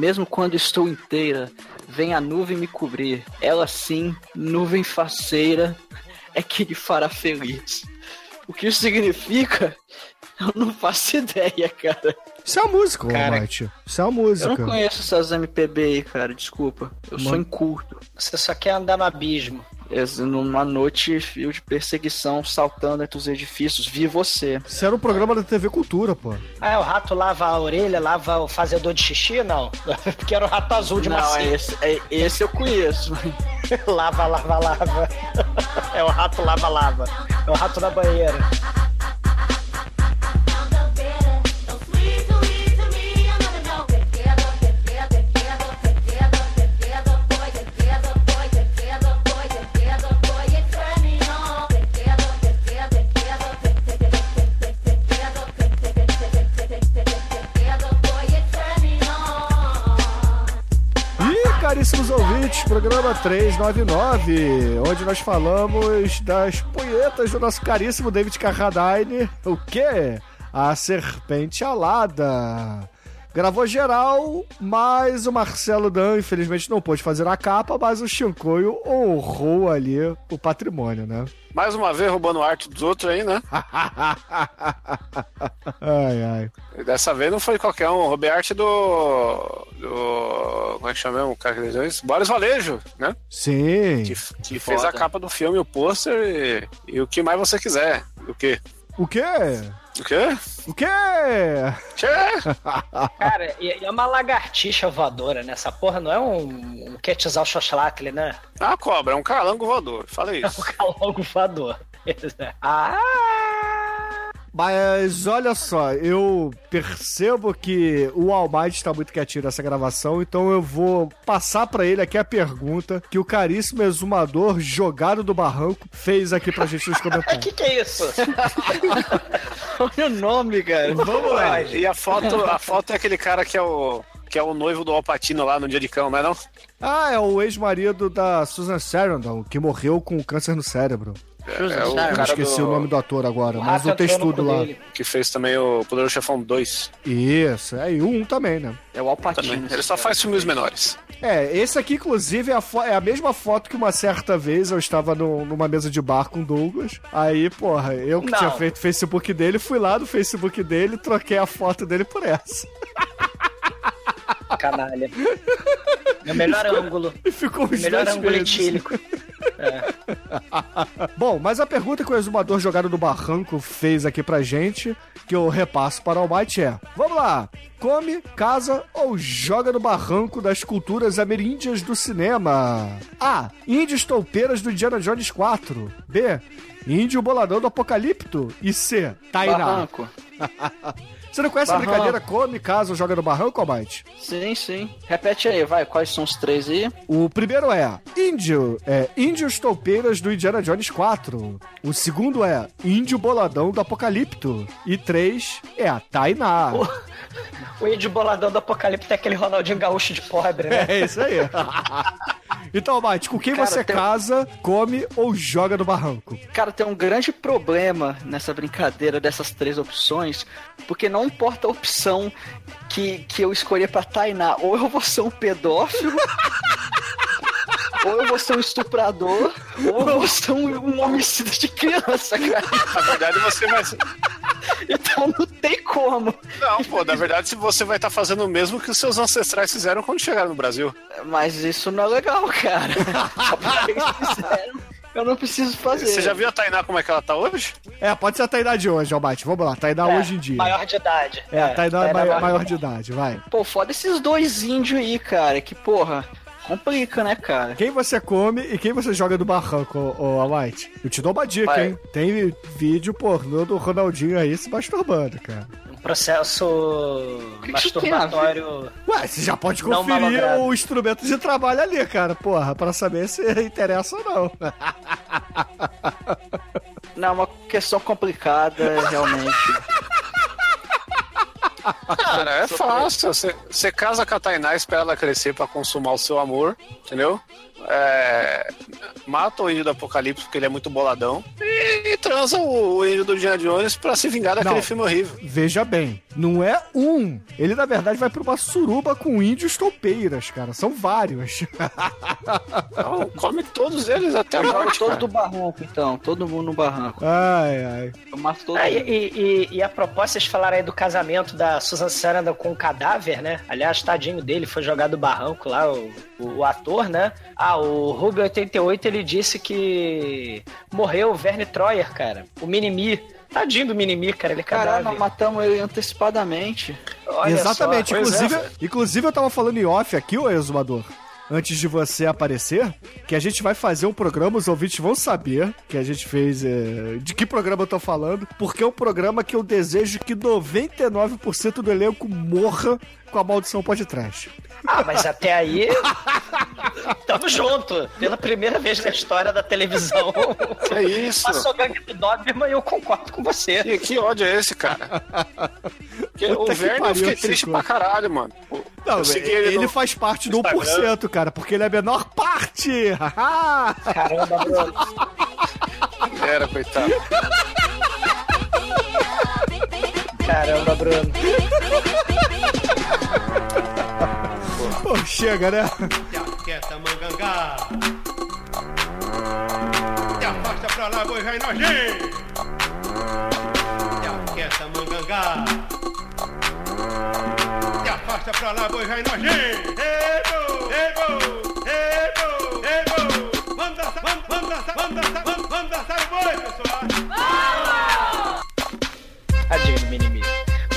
Mesmo quando estou inteira, vem a nuvem me cobrir. Ela sim, nuvem faceira, é que lhe fará feliz. O que isso significa? Eu não faço ideia, cara. Isso é uma música, Cara. Isso é uma Eu música. não conheço essas MPB aí, cara. Desculpa. Eu sou Mano. inculto. Você só quer andar no abismo. Numa noite fio de perseguição, saltando entre os edifícios, vi você. Isso era um programa da TV Cultura, pô. Ah, o rato lava a orelha, lava o fazedor de xixi? Não. Porque era o rato azul de Não, macio. é esse, é- esse eu conheço. lava, lava, lava. É o rato lava, lava. É o rato da banheira. Caríssimos ouvintes, programa 399, onde nós falamos das punhetas do nosso caríssimo David Carradine. O quê? A Serpente Alada. Gravou geral, mas o Marcelo Dan, infelizmente, não pôde fazer a capa, mas o Chincoio honrou ali o patrimônio, né? Mais uma vez roubando arte dos outros aí, né? Ai, ai. E dessa vez não foi qualquer um, roubei arte do. do. Como é que chama o cara que desenhou isso? Boris Valejo, né? Sim. Que, que fez a capa do filme, o pôster e, e o que mais você quiser. O quê? O quê? O quê? O quê? Tchê! Cara, e e é uma lagartixa voadora, né? Essa porra não é um, um Quetzalcoatl, né? Ah, cobra, é um calango voador. Fala É um isso. calango voador. ah! Mas olha só, eu percebo que o Almighty está muito quietinho nessa gravação, então eu vou passar pra ele aqui a pergunta que o caríssimo exumador jogado do barranco fez aqui pra gente nos O comentários. que, que é isso? Olha o nome, cara. Vamos lá. Ah, e a foto, a foto é aquele cara que é o. Que é o noivo do Alpatino lá no dia de cão, não é não? Ah, é o ex-marido da Susan Sarandon, que morreu com câncer no cérebro. É, o Eu cara esqueci do- o nome do ator agora, O mas o textudo lá. dele. Que fez também o Poderoso Chefão 2. Isso, é, e o um também, né? É o Alpatino. Ele só faz filmes menores. É, esse aqui, inclusive, é a, é a mesma foto que uma certa vez eu estava no- numa mesa de bar com o Douglas. Aí, porra, eu que Não. tinha feito o Facebook dele, fui lá no Facebook dele e troquei a foto dele por essa. Canalha. É o melhor ângulo. E ficou os Melhor dois ângulo verdes. etílico. Bom, mas a pergunta que o exumador jogado do barranco fez aqui pra gente, que eu repasso para o Almighty é: Vamos lá, come, casa ou joga no barranco das culturas ameríndias do cinema? A. Índios toupeiras do Indiana Jones 4. B. Índio boladão do Apocalipto. E C. Tainá. Barranco. Você não conhece Barranco. a brincadeira come, casa ou joga no barranco, Almighty? Sim, sim. Repete aí, vai. Quais são os três aí? O primeiro é Índio, é Índios Toupeiras do Indiana Jones 4. O segundo é Índio Boladão do Apocalipto. E três é a Tainá. O índio boladão do apocalipse é aquele Ronaldinho Gaúcho de pobre, né? É isso aí. então, Mate, com quem Cara, você tem- casa, come ou joga no barranco? Cara, tem um grande problema nessa brincadeira dessas três opções, porque não importa a opção que, que eu escolher pra Tainá, ou eu vou ser um pedófilo, ou eu vou ser um estuprador, ou eu vou ser um, um homicida de criança, cara. Na verdade, você vai. Então não tem como. Não, pô, na verdade, se você vai estar fazendo o mesmo que os seus ancestrais fizeram quando chegaram no Brasil. Mas isso não é legal, cara. Só porque eles fizeram, eu não preciso fazer. Você já viu a Tainá como é que ela tá hoje? É, pode ser a Tainá de hoje, Almighty. Vamos lá, Tainá É, hoje em dia. Maior de idade. É, a Tainá é Tainá maior, maior de idade, vai. Pô, foda esses dois índios aí, cara. Que porra. Complica, né, cara? Quem você come e quem você joga no barranco, ô, ô Almighty? Eu te dou uma dica, hein? Tem vídeo pornô do Ronaldinho aí se masturbando, cara. Um processo que masturbatório. Ué, você já pode conferir o instrumento de trabalho ali, cara, porra, pra saber se interessa ou não. Não, é uma questão complicada, realmente. Cara, é fácil. Você, você casa com a Tainá, espera ela crescer pra consumar o seu amor, entendeu? É, mata o índio do apocalipse porque ele é muito boladão. E e transa o, o índio do Indiana Jones pra se vingar daquele Não. filme horrível. Veja bem, não é um. Ele, na verdade, vai pra uma suruba com índios toupeiras, cara. São vários. Não, come todos eles até a morte, todo cara. do barranco, então. Todo mundo no barranco. Ai, ai. Todo Ah, e, e- e- a propósito, vocês falaram aí do casamento da Susan Sarandon com o cadáver, né? Aliás, tadinho dele, foi jogado do barranco lá, o, o- o ator, né? Ah, o Ruby 88, ele disse que morreu o Verne Troyer, cara. O Minimi. Tadinho do Minimi, cara, ele é Caralho, cadáver. nós matamos ele antecipadamente. Olha Exatamente. Inclusive, é. inclusive, eu tava falando em off aqui, ô exumador. Antes de você aparecer, que a gente vai fazer um programa, os ouvintes vão saber que a gente fez. é, de que programa eu tô falando, porque é um programa que eu desejo que 99% do elenco morra com a maldição pode trás. Ah, mas até aí. Tamo junto. Pela primeira vez na história da televisão. Que isso? Passou gangue do Doberman e eu concordo com você. Que, que ódio é esse, cara? O Verne eu fiquei triste Chico. pra caralho, mano. Não, Eu segui ele, no faz parte do Instagram. 1%, cara, porque ele é a menor parte. Caramba, Bruno. Era, coitado. Caramba, Bruno. Pô, chega, né? Quieta, mangangá. Te afasta pra lá, boi vai nojento. Te quieta, mangangá. Te afasta pra lá, boi vai nojento. Ego, ego, ego, ego. Manda, sa- manda, manda, sa- manda, sa- manda, manda, sai o boi, pessoal. Tadinho do Minimi.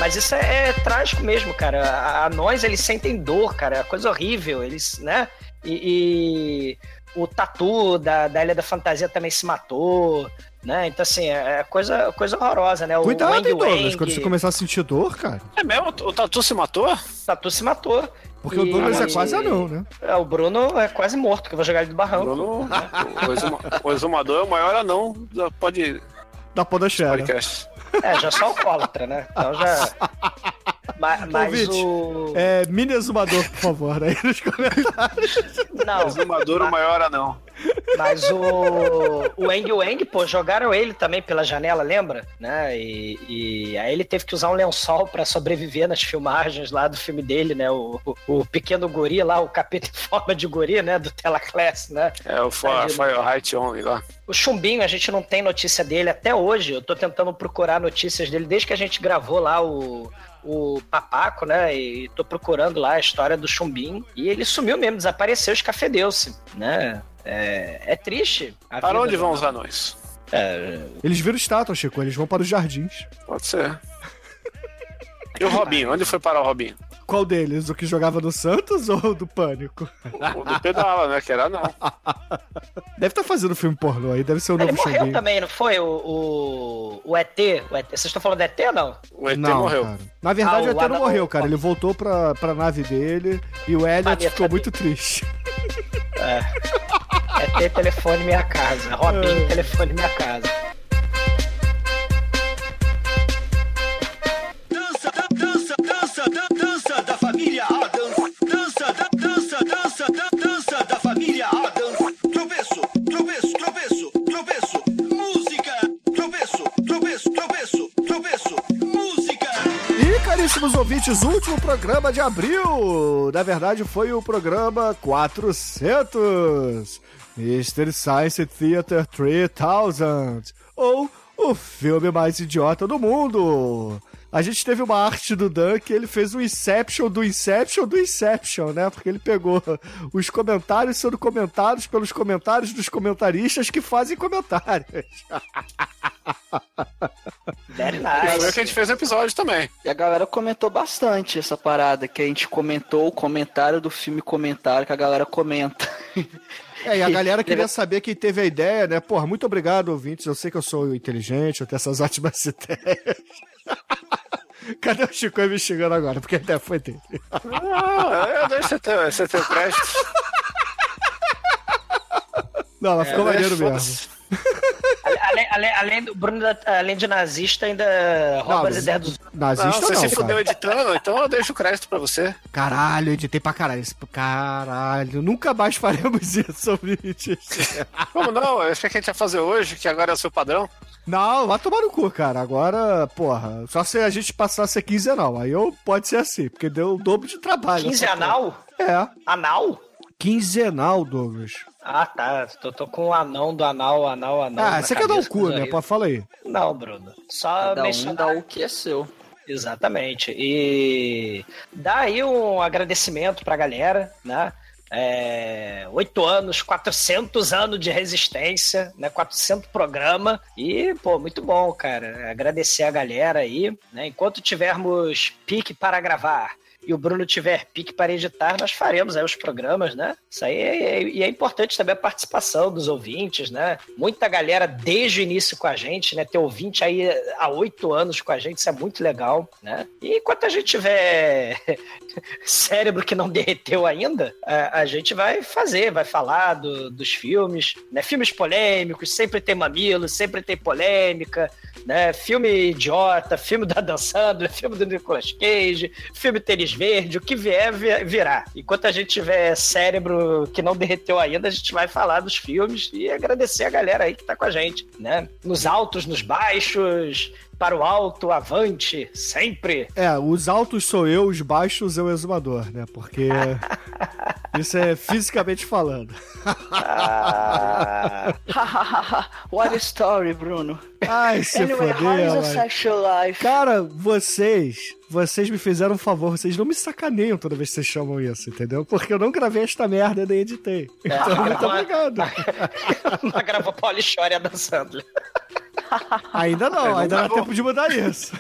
Mas isso é, é trágico mesmo, cara. A- Anões, eles sentem dor, cara. É coisa horrível. Eles, né? E, e o Tatu da, da Ilha da Fantasia também se matou, né? Então, assim, é é coisa, coisa horrorosa, né? O Cuidado, Wang hein, Douglas, Wang, quando você começar a sentir dor, cara. É mesmo? O Tatu se matou? O Tatu se matou. Porque o E- Douglas é quase anão, né? É, o Bruno é quase morto, que eu vou jogar ele do barranco. Bruno, o, exuma- o exumador é o maior anão da pode Da podosfera. podcast. É, já sou alcoólatra, né? Então já. Ma- Mas, o. É, mini exumador, por favor, aí nos comentários. Não, Exumador o maior anão. Mas o, o Eng Wang, pô, jogaram ele também pela janela, lembra? Né? E, e aí ele teve que usar um lençol pra sobreviver nas filmagens lá do filme dele, né? O, o, o pequeno guri lá, o capeta em forma de guri, né? Do Telaclass, né? É o Fire, Fire Height Only lá. O Chumbinho, a gente não tem notícia dele até hoje. Eu tô tentando procurar notícias dele desde que a gente gravou lá o, o Papaco, né? E tô procurando lá a história do Chumbinho. E ele sumiu mesmo, desapareceu, escafedeu-se, né? É, é triste. a Para onde vão os anões? É, Eles viram estátua, Chico, eles vão para os jardins. Pode ser. E o Robinho? Onde foi parar o Robinho? Qual deles? O que jogava no Santos ou do Pânico? O do pedala, né? Que era não. Deve estar fazendo filme pornô aí, deve ser o Ele novo morreu Chumbinho. também, não foi? O, o, o ET, o ET. Vocês estão falando do ET ou não? O ET Não, morreu. cara. Na verdade, Ah, o o ET não morreu, cara. Ele voltou pra, pra nave dele e o Elliot ficou muito triste. ET, telefone minha casa. Robinho, telefone minha casa. Caríssimos ouvintes, último programa de abril. Na verdade, foi o programa 400. Mr. Science Theater 3000. Ou o filme mais idiota do mundo. A gente teve uma arte do Dan que ele fez um Inception do Inception do Inception, né? Porque ele pegou os comentários sendo comentados pelos comentários dos comentaristas que fazem comentários. Very E foi o que a nice. gente fez no episódio também. E a galera comentou bastante essa parada, que a gente comentou o comentário do filme comentário que a galera comenta. É, e a galera queria saber quem teve a ideia, né? Porra, muito obrigado, ouvintes. Eu sei que eu sou inteligente, eu tenho essas ótimas ideias. Cadê o Chico me xingando agora? Porque a ideia foi dele. Ah, é, deixa você ter, você ter crédito. Não, ficou É, maneiro foda-se. mesmo. Além, além, além do Bruno, da- além de nazista, ainda rouba Não, as ideias dos. Nazista Não, você não, se fudeu editando, então eu deixo o crédito pra você. Caralho, eu editei pra caralho. Caralho, nunca mais faremos isso, ouvintes. Como não? Eu achei que a gente ia fazer hoje, que agora é o seu padrão. Não, vai tomar no cu, cara. Agora, porra, só se a gente passasse a quinzenal. Aí eu pode ser assim, porque deu o dobro de trabalho. Quinzenal? É. Anal? Quinzenal, Douglas. Ah, tá. Tô, tô com o anão do anal, anal, anal. ah, você quer dar um cabeça, cu, né? horrível. Pô, fala aí. Não, Bruno. Só Cada um mencionar dá o que é seu. Exatamente. E dá aí um agradecimento pra galera, né? É, Oito anos, 400 anos de resistência, né? 400 programa e, pô, muito bom, cara. Agradecer a galera aí, né? Enquanto tivermos pique para gravar e o Bruno tiver pique para editar, nós faremos aí os programas, né? Isso aí é, e é importante também a participação dos ouvintes, né? Muita galera desde o início com a gente, né? Ter ouvinte aí há oito anos com a gente, isso é muito legal, né? E enquanto a gente tiver cérebro que não derreteu ainda, a, a gente vai fazer, vai falar do- dos filmes, né? Filmes polêmicos, sempre tem mamilo, sempre tem polêmica, né? Filme idiota, filme da Dan Sandler, filme do Nicolas Cage, filme tênis verde, o que vier, vi- virá. Enquanto a gente tiver cérebro que não derreteu ainda, a gente vai falar dos filmes e agradecer a galera aí que tá com a gente, né? Nos altos, nos baixos, para o alto, avante, sempre. É, os altos sou eu, os baixos é o exumador, né? Porque isso é fisicamente falando. Ah, What a story, Bruno. Ai, se anyway, how foder, is a mano. sexual life? Cara, vocês, vocês me fizeram um favor, vocês não me sacaneiam toda vez que vocês chamam isso, entendeu? Porque eu não gravei esta merda nem editei. Então, muito obrigado. Não gravou Polichória dançando. Ainda não, ainda dá tempo de mudar isso.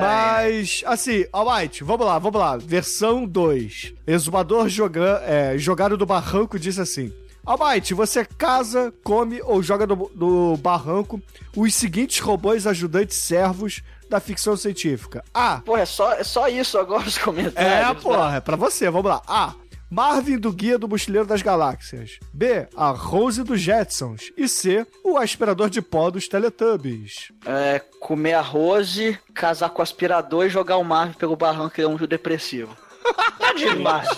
Mas, assim, alright, vamos lá, vamos lá. Versão 2. Exumador joga, é, jogado do barranco disse assim. Almighty, você casa, come ou joga do, do barranco os seguintes robôs ajudantes servos da ficção científica. A. Porra, é só, é só isso agora os É, comentários. porra, é pra você, vamos lá. A. Marvin do Guia do Mochileiro das Galáxias. B. A Rose dos Jetsons. E C. O aspirador de pó dos Teletubbies. É, comer arroz, casar com o aspirador e jogar o Marvin pelo barranco que é um depressivo. Tadinho, Márcio.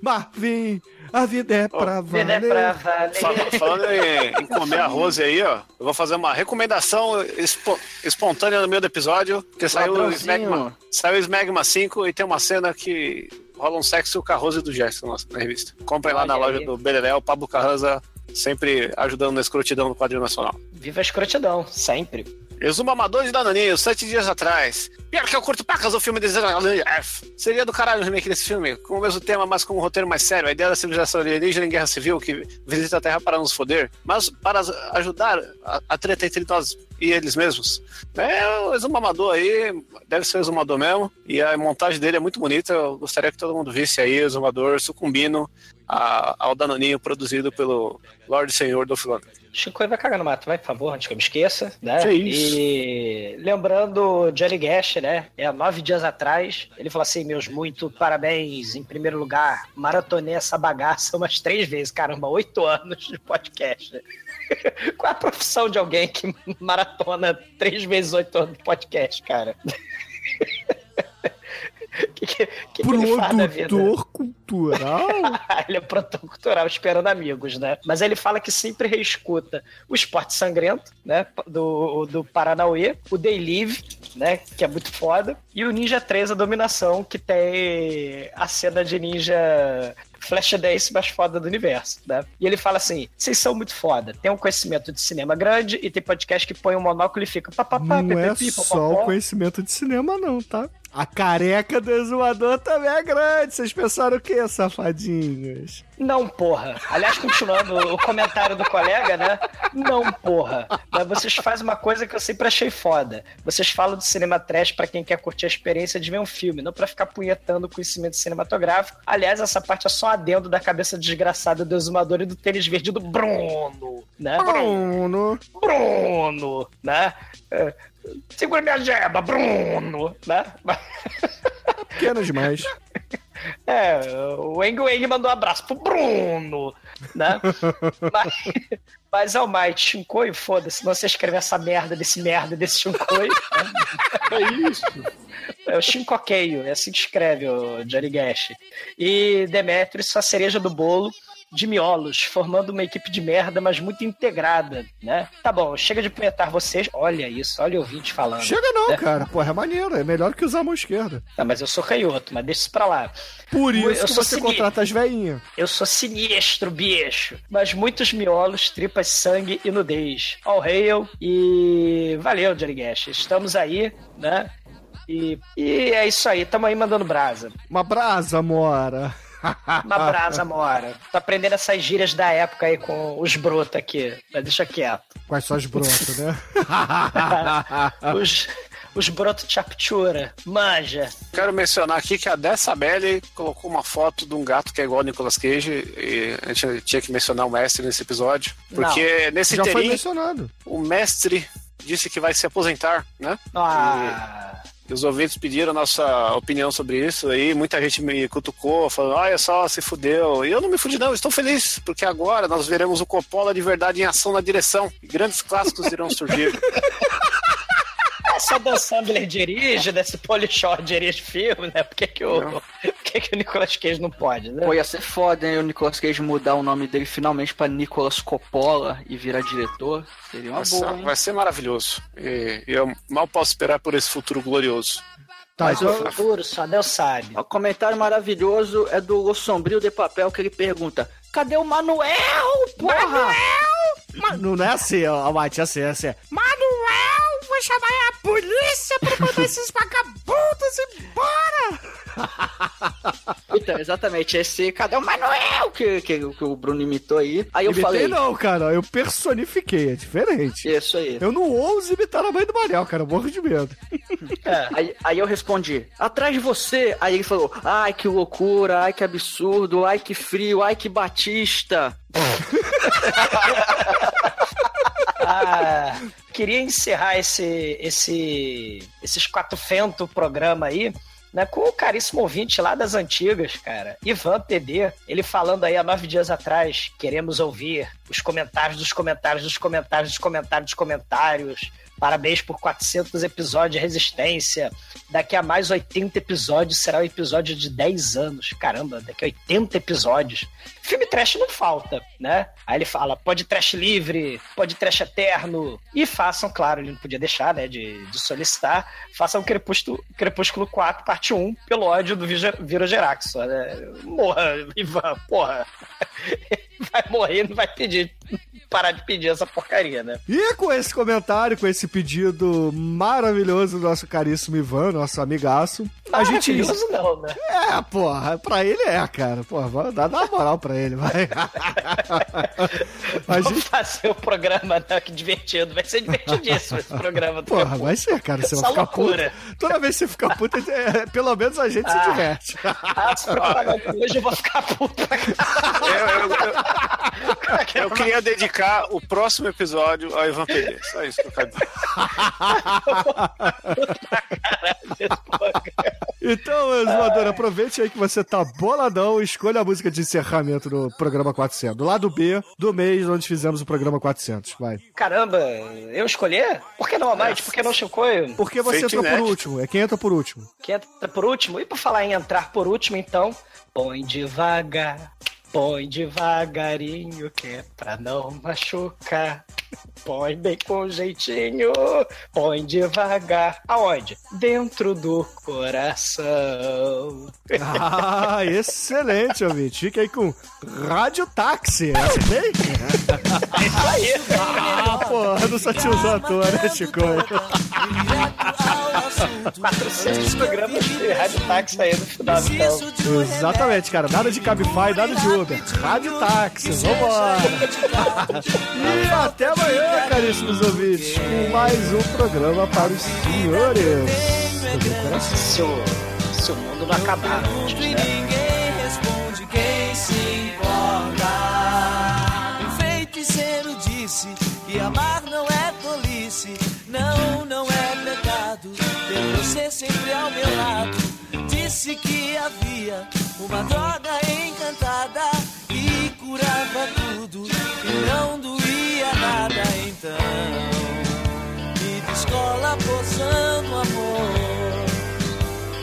Marvin, a vida é pra Vida é valer. pra valer. Fal- Falando em, em comer arroz aí, ó, eu vou fazer uma recomendação espo- espontânea no meio do episódio, porque saiu o. Smegma, saiu o Smegma 5 e tem uma cena que rola um sexo com a Rose do Gerson na, na revista. Comprem lá na aí. loja do Beleléu, Pablo Carranza sempre ajudando na escrotidão no quadrinho nacional. Viva a escrotidão, sempre. Exuma Amador de Danoninho, sete dias atrás. Pior que eu curto pacas o filme Desejo F. Seria do caralho o remake desse filme, com o mesmo tema, mas com um roteiro mais sério. A ideia da civilização alienígena em guerra civil que visita a Terra para nos foder, mas para ajudar a, a treta entre nós e eles mesmos. É o Exuma Amador aí, deve ser o Exumador mesmo, e a montagem dele é muito bonita. Eu gostaria que todo mundo visse aí o Exumador sucumbindo a- ao Danoninho produzido pelo Lorde Senhor do Filano. Chico vai cagar no mato, vai, por favor, antes que eu me esqueça, né? Que isso. E lembrando Johnny Gash, né? É, nove dias atrás, ele falou assim: meus muito parabéns, em primeiro lugar, maratonei essa bagaça umas três vezes, caramba, oito anos de podcast. Qual é a profissão de alguém que maratona três vezes oito anos de podcast, cara? que, que, que? Produtor cultural? ele é produtor cultural esperando amigos, né? Mas ele fala que sempre reescuta o Esporte Sangrento, né? Do, do Paranauê, o Day Live, né? Que é muito foda, e o Ninja 3, a Dominação, que tem a cena de ninja Flashdance mais foda do universo, né? E ele fala assim: vocês são muito foda, tem um conhecimento de cinema grande e tem podcast que põe um monóculo e fica papapá, Não é pipipi, só popopó. o conhecimento de cinema, não, tá? A careca do exumador também é grande. Vocês pensaram o quê, safadinhos? Não, porra. Aliás, continuando o comentário do colega, né? Não, porra. Mas vocês fazem uma coisa que eu sempre achei foda. Vocês falam de cinema trash pra quem quer curtir a experiência de ver um filme, não pra ficar punhetando o conhecimento cinematográfico. Aliás, essa parte é só adendo da cabeça desgraçada do exumador e do tênis verde do Bruno, né? Bruno. Bruno, né? É, Segura minha jeba, Bruno, né? Pequeno demais. É, o Eng Weng mandou um abraço pro Bruno, né? mas, mas é o Might, Shinkoi, foda-se, não você escrever essa merda desse merda desse Shinkoi. né? É isso. É o Shinkokeio, é assim que escreve o Johnny Gash. E Demetrius, sua cereja do bolo, de miolos, formando uma equipe de merda, mas muito integrada, né? Tá bom, chega de punhetar vocês. Olha isso, olha o ouvinte falando. Chega não, né? cara. Porra, é maneiro. É melhor que usar a mão esquerda. Não, mas eu sou canhoto, mas deixa isso pra lá. Por Eu isso que você sinistro. contrata as veinhas. Eu sou sinistro, bicho. Mas muitos miolos, tripas, sangue e nudez. All hail e valeu, Johnny Gash. Estamos aí, né? E, e é isso aí, tamo aí mandando brasa. Uma brasa, mora. Uma brasa, mora. Tô aprendendo essas gírias da época aí com os brotos aqui. Mas deixa quieto. Quais são as brotas, né? os os brotos chaptura. Manja. Quero mencionar aqui que a Dessabelle colocou uma foto de um gato que é igual ao Nicolas Cage e a gente tinha que mencionar o mestre nesse episódio. Porque Não, nesse já foi mencionado. o mestre disse que vai se aposentar, né? Ah. E os ouvintes pediram a nossa opinião sobre isso aí. Muita gente me cutucou, falando: olha só, se fudeu. E eu não me fudi, não, estou feliz, porque agora nós veremos o Coppola de verdade em ação na direção. E grandes clássicos irão surgir. Só Dan Sandler dirige, desse Polishore dirige filme, né? Por que, que, o, por que, que o Nicolas Cage não pode, né? Pô, ia ser foda, hein? O Nicolas Cage mudar o nome dele finalmente pra Nicolas Coppola e virar diretor. Seria uma Nossa, boa, hein? vai ser maravilhoso. E, eu mal posso esperar por esse futuro glorioso. Tá, Mas então- o- Futuro, só Deus sabe. O comentário maravilhoso é do O Sombrio de Papel que ele pergunta: Cadê o Manuel, porra? Não é assim, ó, Mate, é assim, é assim. Manuel, vou chamar a polícia pra mandar esses vagabundos embora! Então, exatamente, esse Cadê o Manuel que, que, que o Bruno imitou aí. Aí eu Imitei falei. não, cara, eu personifiquei, é diferente. Isso aí. Eu não ouso imitar a mãe do Manel, cara, eu morro de medo. Aí, aí eu respondi, atrás de você. Aí ele falou, ai que loucura, ai que absurdo, ai que frio, ai que batista. Ah, queria encerrar esse, esse, esses quatro fento programa aí. Né, com o caríssimo ouvinte lá das antigas, cara, Ivan PB, ele falando aí há nove dias atrás, queremos ouvir os comentários dos comentários dos comentários dos comentários dos comentários, parabéns por 400 episódios de Resistência, daqui a mais 80 episódios será o episódio de 10 anos, caramba, daqui a 80 episódios, filme trash não falta, né? Aí ele fala, pode trash livre, pode trash eterno. E façam, claro, ele não podia deixar, né, de, de solicitar, façam Crepúsculo, Crepúsculo 4, parte 1, pelo ódio do Vira Geraxo. Né? Morra, Ivan, porra. Vai morrer, não vai pedir, parar de pedir essa porcaria, né? E com esse comentário, com esse pedido maravilhoso do nosso caríssimo Ivan, nosso amigaço, a gente. Não, né? É, porra, pra ele é, cara. Porra, dá, dá uma moral pra ele, vai. a Vamos gente. fazer o programa, né? Que divertido. Vai ser divertidíssimo esse programa. do Porra, vai ser, cara. Você Essa vai ficar loucura. puto. Toda vez que você ficar puto, é, pelo menos a gente se Ah. diverte. Ah, se preocupar, não. hoje eu vou ficar puto pra Eu queria dedicar o próximo episódio ao Ivan PD. Só isso que eu quero dizer. Então, Exumador, aproveite aí que você tá boladão escolha a música de encerramento do programa 400. Do lado B do mês onde fizemos o programa 400. Vai. Caramba, eu escolher? Por que não, Amate? Por que não, Chicoio? Porque você entrou por último. É quem entra por último. Que entra por último? E por falar em entrar por último, então, põe devagar, põe devagarinho, que é pra não machucar. Põe bem com jeitinho, põe devagar. Aonde? Dentro do coração. Ah, excelente, ouvinte. Fica aí com Rádio Táxi. Acertei? É isso aí. Ah, porra, não sou tiozão à toa, né, Chico? 400 programas de rádio táxi aí no final, então. Exatamente, cara. Nada de Cabify, nada de Uber. Rádio Táxi, vambora. e até amanhã, caríssimos ouvintes, com mais um programa para os senhores. Se o, se o mundo não acabar antes, né? Ninguém responde quem se importa. Feiticeiro disse que amar sempre ao meu lado. Disse que havia uma droga encantada que curava tudo e não doía nada. Então, me descola poçando amor.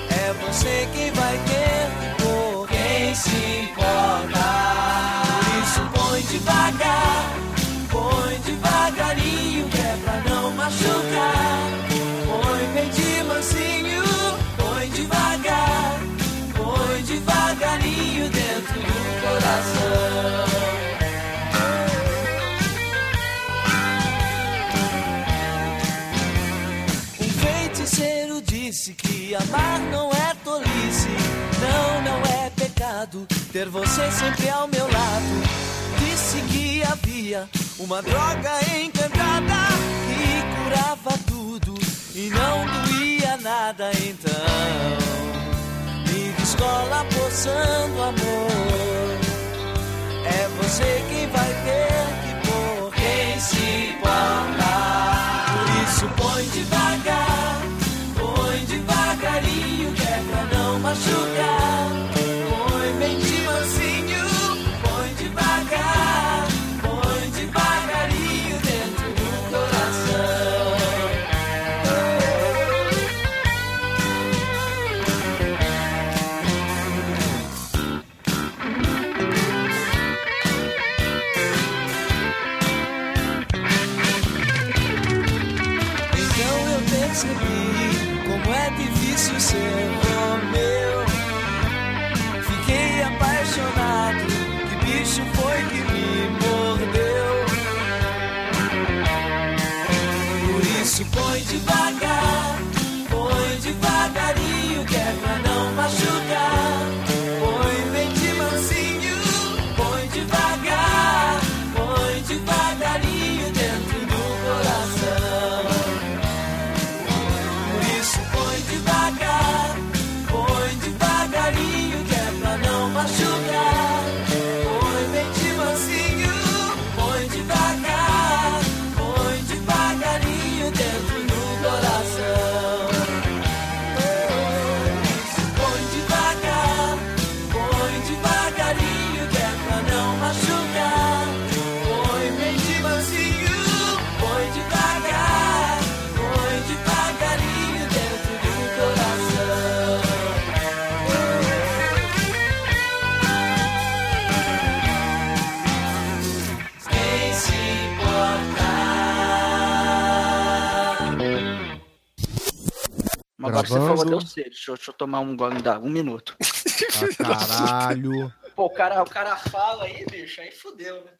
É você quem vai ter que pôr. Quem se importa? Por isso, põe devagar, põe devagarinho, que é pra não machucar. Amar não é tolice, não, não é pecado ter você sempre ao meu lado. Disse que havia uma droga encantada que curava tudo e não doía nada então. Me descola a poção do amor. É você quem vai ter que pôr quem se importa. Que você falou, deu sede. Deixa, eu- deixa eu tomar um gole, dá um minuto. Ah, caralho. Pô, o cara, o cara fala aí, bicho, aí fudeu, né?